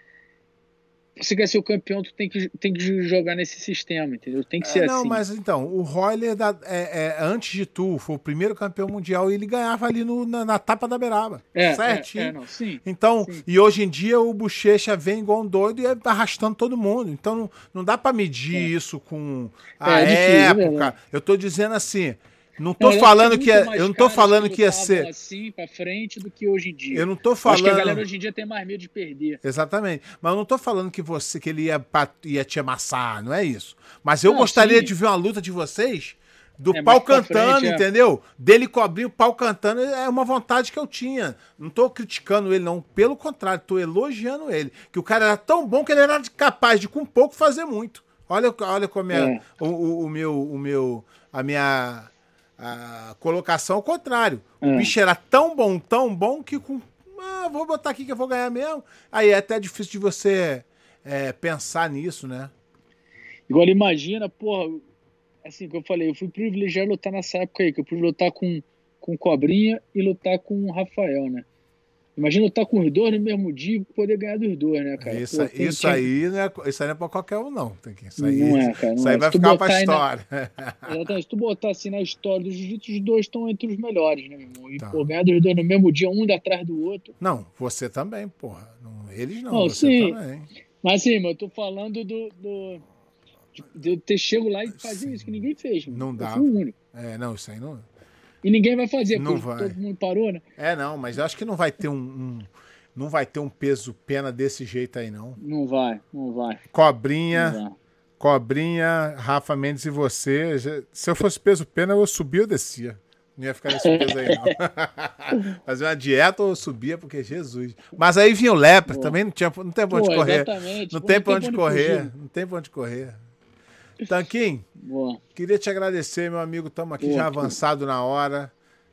você quer ser o campeão, tu tem que, tem que jogar nesse sistema, entendeu? Tem que é, ser não, assim. Não, mas então, o Royler, da, é, é, antes de tu, foi o primeiro campeão mundial e ele ganhava ali no, na, na tapa da beiraba. É, é certinho. É, não, sim, então, sim. e hoje em dia o Bochecha vem igual um doido e é arrastando todo mundo. Então não, não dá para medir é. isso com a época. Eu tô dizendo assim, não tô não, falando que é, eu não tô falando que ia ser assim para frente do que hoje em dia. Eu não tô falando. Acho que a galera hoje em dia tem mais medo de perder. Exatamente. Mas eu não tô falando que você que ele ia ia te amassar, não é isso. Mas eu não, gostaria sim. de ver uma luta de vocês do é, pau cantando, frente, é. entendeu? Dele cobrir o pau cantando é uma vontade que eu tinha. Não tô criticando ele não, pelo contrário, tô elogiando ele, que o cara era tão bom que ele era capaz de com pouco fazer muito. Olha, olha como é, é. O, o, o meu o meu a minha a colocação ao contrário. O é. bicho era tão bom, tão bom que com. Ah, vou botar aqui que eu vou ganhar mesmo. Aí é até difícil de você é, pensar nisso, né? Igual imagina, porra, assim que eu falei, eu fui privilegiado lutar nessa época aí, que eu pude lutar com, com Cobrinha e lutar com o Rafael, né? Imagina estar com os dois no mesmo dia e poder ganhar dos dois, né, cara? Isso, Pô, isso, que... aí, não é, isso aí não é pra qualquer um, não. Tem que, isso aí, não é, cara. Não isso aí é. vai ficar pra história. Na... <laughs> Exatamente. Se tu botar assim na história do jiu-jitsu, os dois estão entre os melhores, né, meu irmão? E tá. pô, ganhar dos dois no mesmo dia, um atrás do outro. Não, você também, porra. Não, eles não, não você sim. também. Mas sim, mas eu tô falando do, do de eu ter chego lá e fazer isso que ninguém fez. Mano. Não dá. Eu fui o único. É, não, isso aí não. E ninguém vai fazer, não vai. todo mundo parou, né? É, não, mas eu acho que não vai ter um, um não vai ter um peso pena desse jeito aí, não. Não vai, não vai. Cobrinha, não vai. Cobrinha, Rafa Mendes e você. Se eu fosse peso pena, eu subia ou descia. Não ia ficar nesse peso aí, não. <laughs> Fazer uma dieta ou subia, porque Jesus. Mas aí vinha o lepre, também não, tinha, não tem pra onde correr. Exatamente. Não tem pra onde correr. Não tem pra onde correr. Tanquinho, Boa. queria te agradecer, meu amigo. Estamos aqui Boa, já avançado na hora.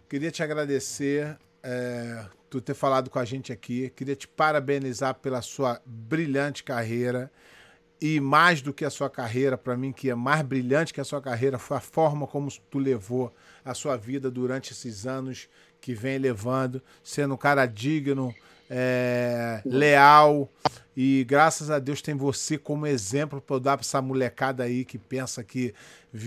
Queria te agradecer. É, tu ter falado com a gente aqui. Queria te parabenizar pela sua brilhante carreira. E mais do que a sua carreira, para mim, que é mais brilhante que a sua carreira, foi a forma como tu levou a sua vida durante esses anos que vem levando, sendo um cara digno, é, leal. E graças a Deus tem você como exemplo para dar para essa molecada aí que pensa que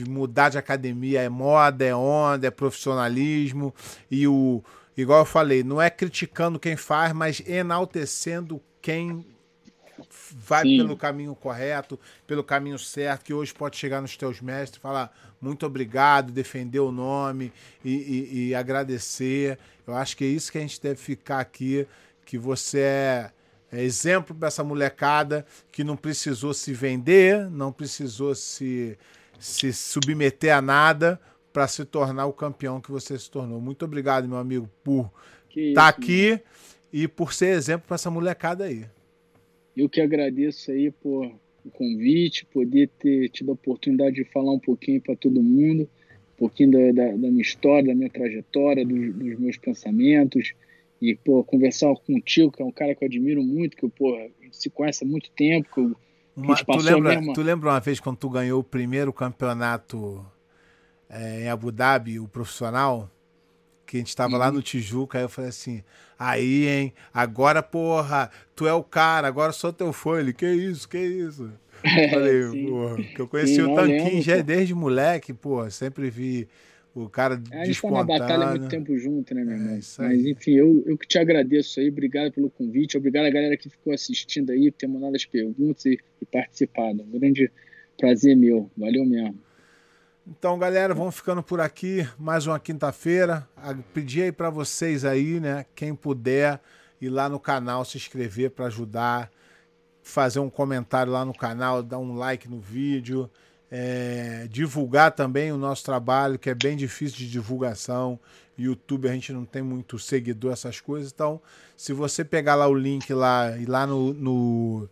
mudar de academia é moda, é onda, é profissionalismo. E o, igual eu falei, não é criticando quem faz, mas enaltecendo quem vai Sim. pelo caminho correto, pelo caminho certo, que hoje pode chegar nos teus mestres e falar muito obrigado, defender o nome e, e, e agradecer. Eu acho que é isso que a gente deve ficar aqui, que você é, é exemplo para essa molecada que não precisou se vender, não precisou se, se submeter a nada para se tornar o campeão que você se tornou. Muito obrigado, meu amigo, por estar tá aqui e por ser exemplo para essa molecada aí. Eu que agradeço aí por o convite, poder ter tido a oportunidade de falar um pouquinho para todo mundo, um pouquinho da, da, da, minha história, da minha trajetória, dos, dos, meus pensamentos. E, pô, conversar contigo, que é um cara que eu admiro muito, que, pô, a gente se conhece há muito tempo, que, uma, tu, lembra, mesma... tu lembra uma vez quando tu ganhou o primeiro campeonato é, em Abu Dhabi, o profissional? Que a gente estava uhum. lá no Tijuca, aí eu falei assim, Aí, hein? Agora, porra, tu é o cara, agora sou teu fã. Ele, que isso, que isso? <laughs> É, Falei, sim. porra, que eu conheci sim, o Tanquinho já desde moleque, porra, sempre vi o cara é, A gente tá na batalha há muito tempo junto, né, meu é, irmão? É, Mas, enfim, eu, eu que te agradeço aí, obrigado pelo convite, obrigado a galera que ficou assistindo aí, ter mandado as perguntas e, e participado. Um grande prazer meu, valeu mesmo. Então, galera, vamos ficando por aqui. Mais uma quinta-feira. Pedir aí para vocês aí, né? Quem puder ir lá no canal se inscrever para ajudar, fazer um comentário lá no canal, dar um like no vídeo, é, divulgar também o nosso trabalho, que é bem difícil de divulgação. YouTube a gente não tem muito seguidor, essas coisas. Então, se você pegar lá o link lá e lá no, no...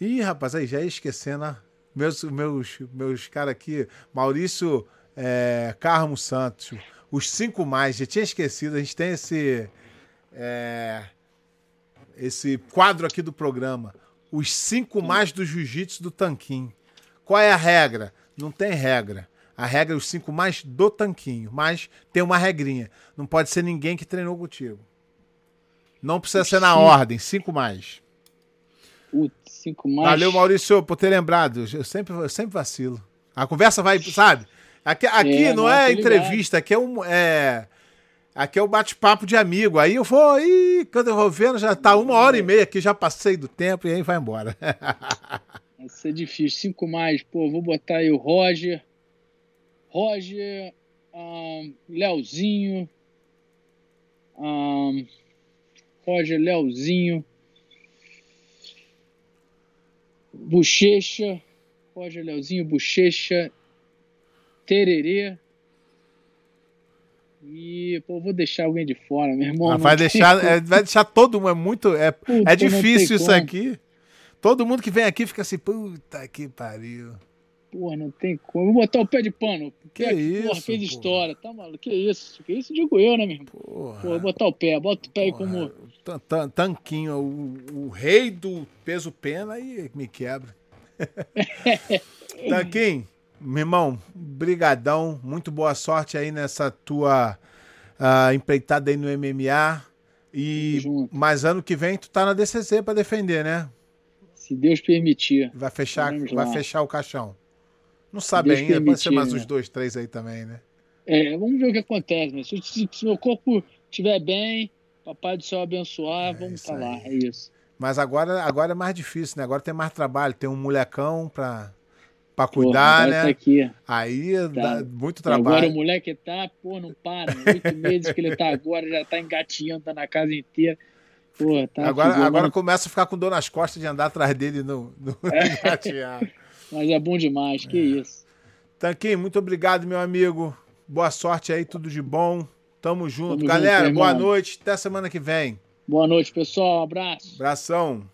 Ih, rapaz, aí já ia esquecendo, né? meus, meus, meus caras aqui, Maurício é, Carmo Santos, os cinco mais, já tinha esquecido, a gente tem esse, é, esse quadro aqui do programa, os cinco mais do jiu-jitsu do Tanquinho. Qual é a regra? Não tem regra. A regra é os cinco mais do Tanquinho, mas tem uma regrinha. Não pode ser ninguém que treinou contigo. Não precisa ser na ordem, cinco mais. Putz, cinco mais. Valeu, Maurício, por ter lembrado. Eu sempre, eu sempre vacilo. A conversa vai, sabe? Aqui, aqui é, não é entrevista, aqui é um. É, aqui é o bate-papo de amigo. Aí eu vou, aí, quando eu vou vendo, já tá uma hora e meia aqui, já passei do tempo e aí vai embora. <laughs> Vai ser difícil. Cinco mais, pô, vou botar aí o Roger. Roger, um, Leozinho. Um, Roger, Leozinho. Bochecha, Roger Leozinho, Bochecha, Tererê. E, pô, vou deixar alguém de fora, meu irmão. Ah, vai, deixar, é, vai deixar todo mundo. É muito. É, puta, é difícil isso como. aqui. Todo mundo que vem aqui fica assim, puta que pariu. Porra, não tem como. Vou botar o pé de pano. Que é, isso? Porra, fez porra. história. Tá maluco? Que isso? Que isso digo eu, né, meu irmão? Porra. Porra, botar o pé. Bota o pé porra. aí como. Tanquinho, o, o rei do peso pena e me quebra. <laughs> Tanquinho, meu irmão, brigadão. Muito boa sorte aí nessa tua uh, empreitada aí no MMA. E mais ano que vem tu tá na DCC para defender, né? Se Deus permitir. Vai fechar, vai fechar o caixão. Não sabe Deus ainda, permitir, pode ser mais né? uns dois, três aí também, né? É, vamos ver o que acontece, né? Se, se, se meu corpo estiver bem, papai do céu abençoar, é, vamos lá, é isso. Mas agora, agora é mais difícil, né? Agora tem mais trabalho, tem um molecão pra, pra cuidar, porra, né? Tá. Aí tá. dá muito trabalho. agora o moleque tá, pô, não para. Né? Oito meses que ele tá agora, já tá engatinhando, tá na casa inteira. Pô, tá agora, agora começa a ficar com dor nas costas de andar atrás dele no, no <laughs> é. Mas é bom demais, que é. isso. Tanquinho, muito obrigado, meu amigo. Boa sorte aí, tudo de bom. Tamo junto. Tamo Galera, junto, boa noite. Até semana que vem. Boa noite, pessoal. Um abraço. Abração.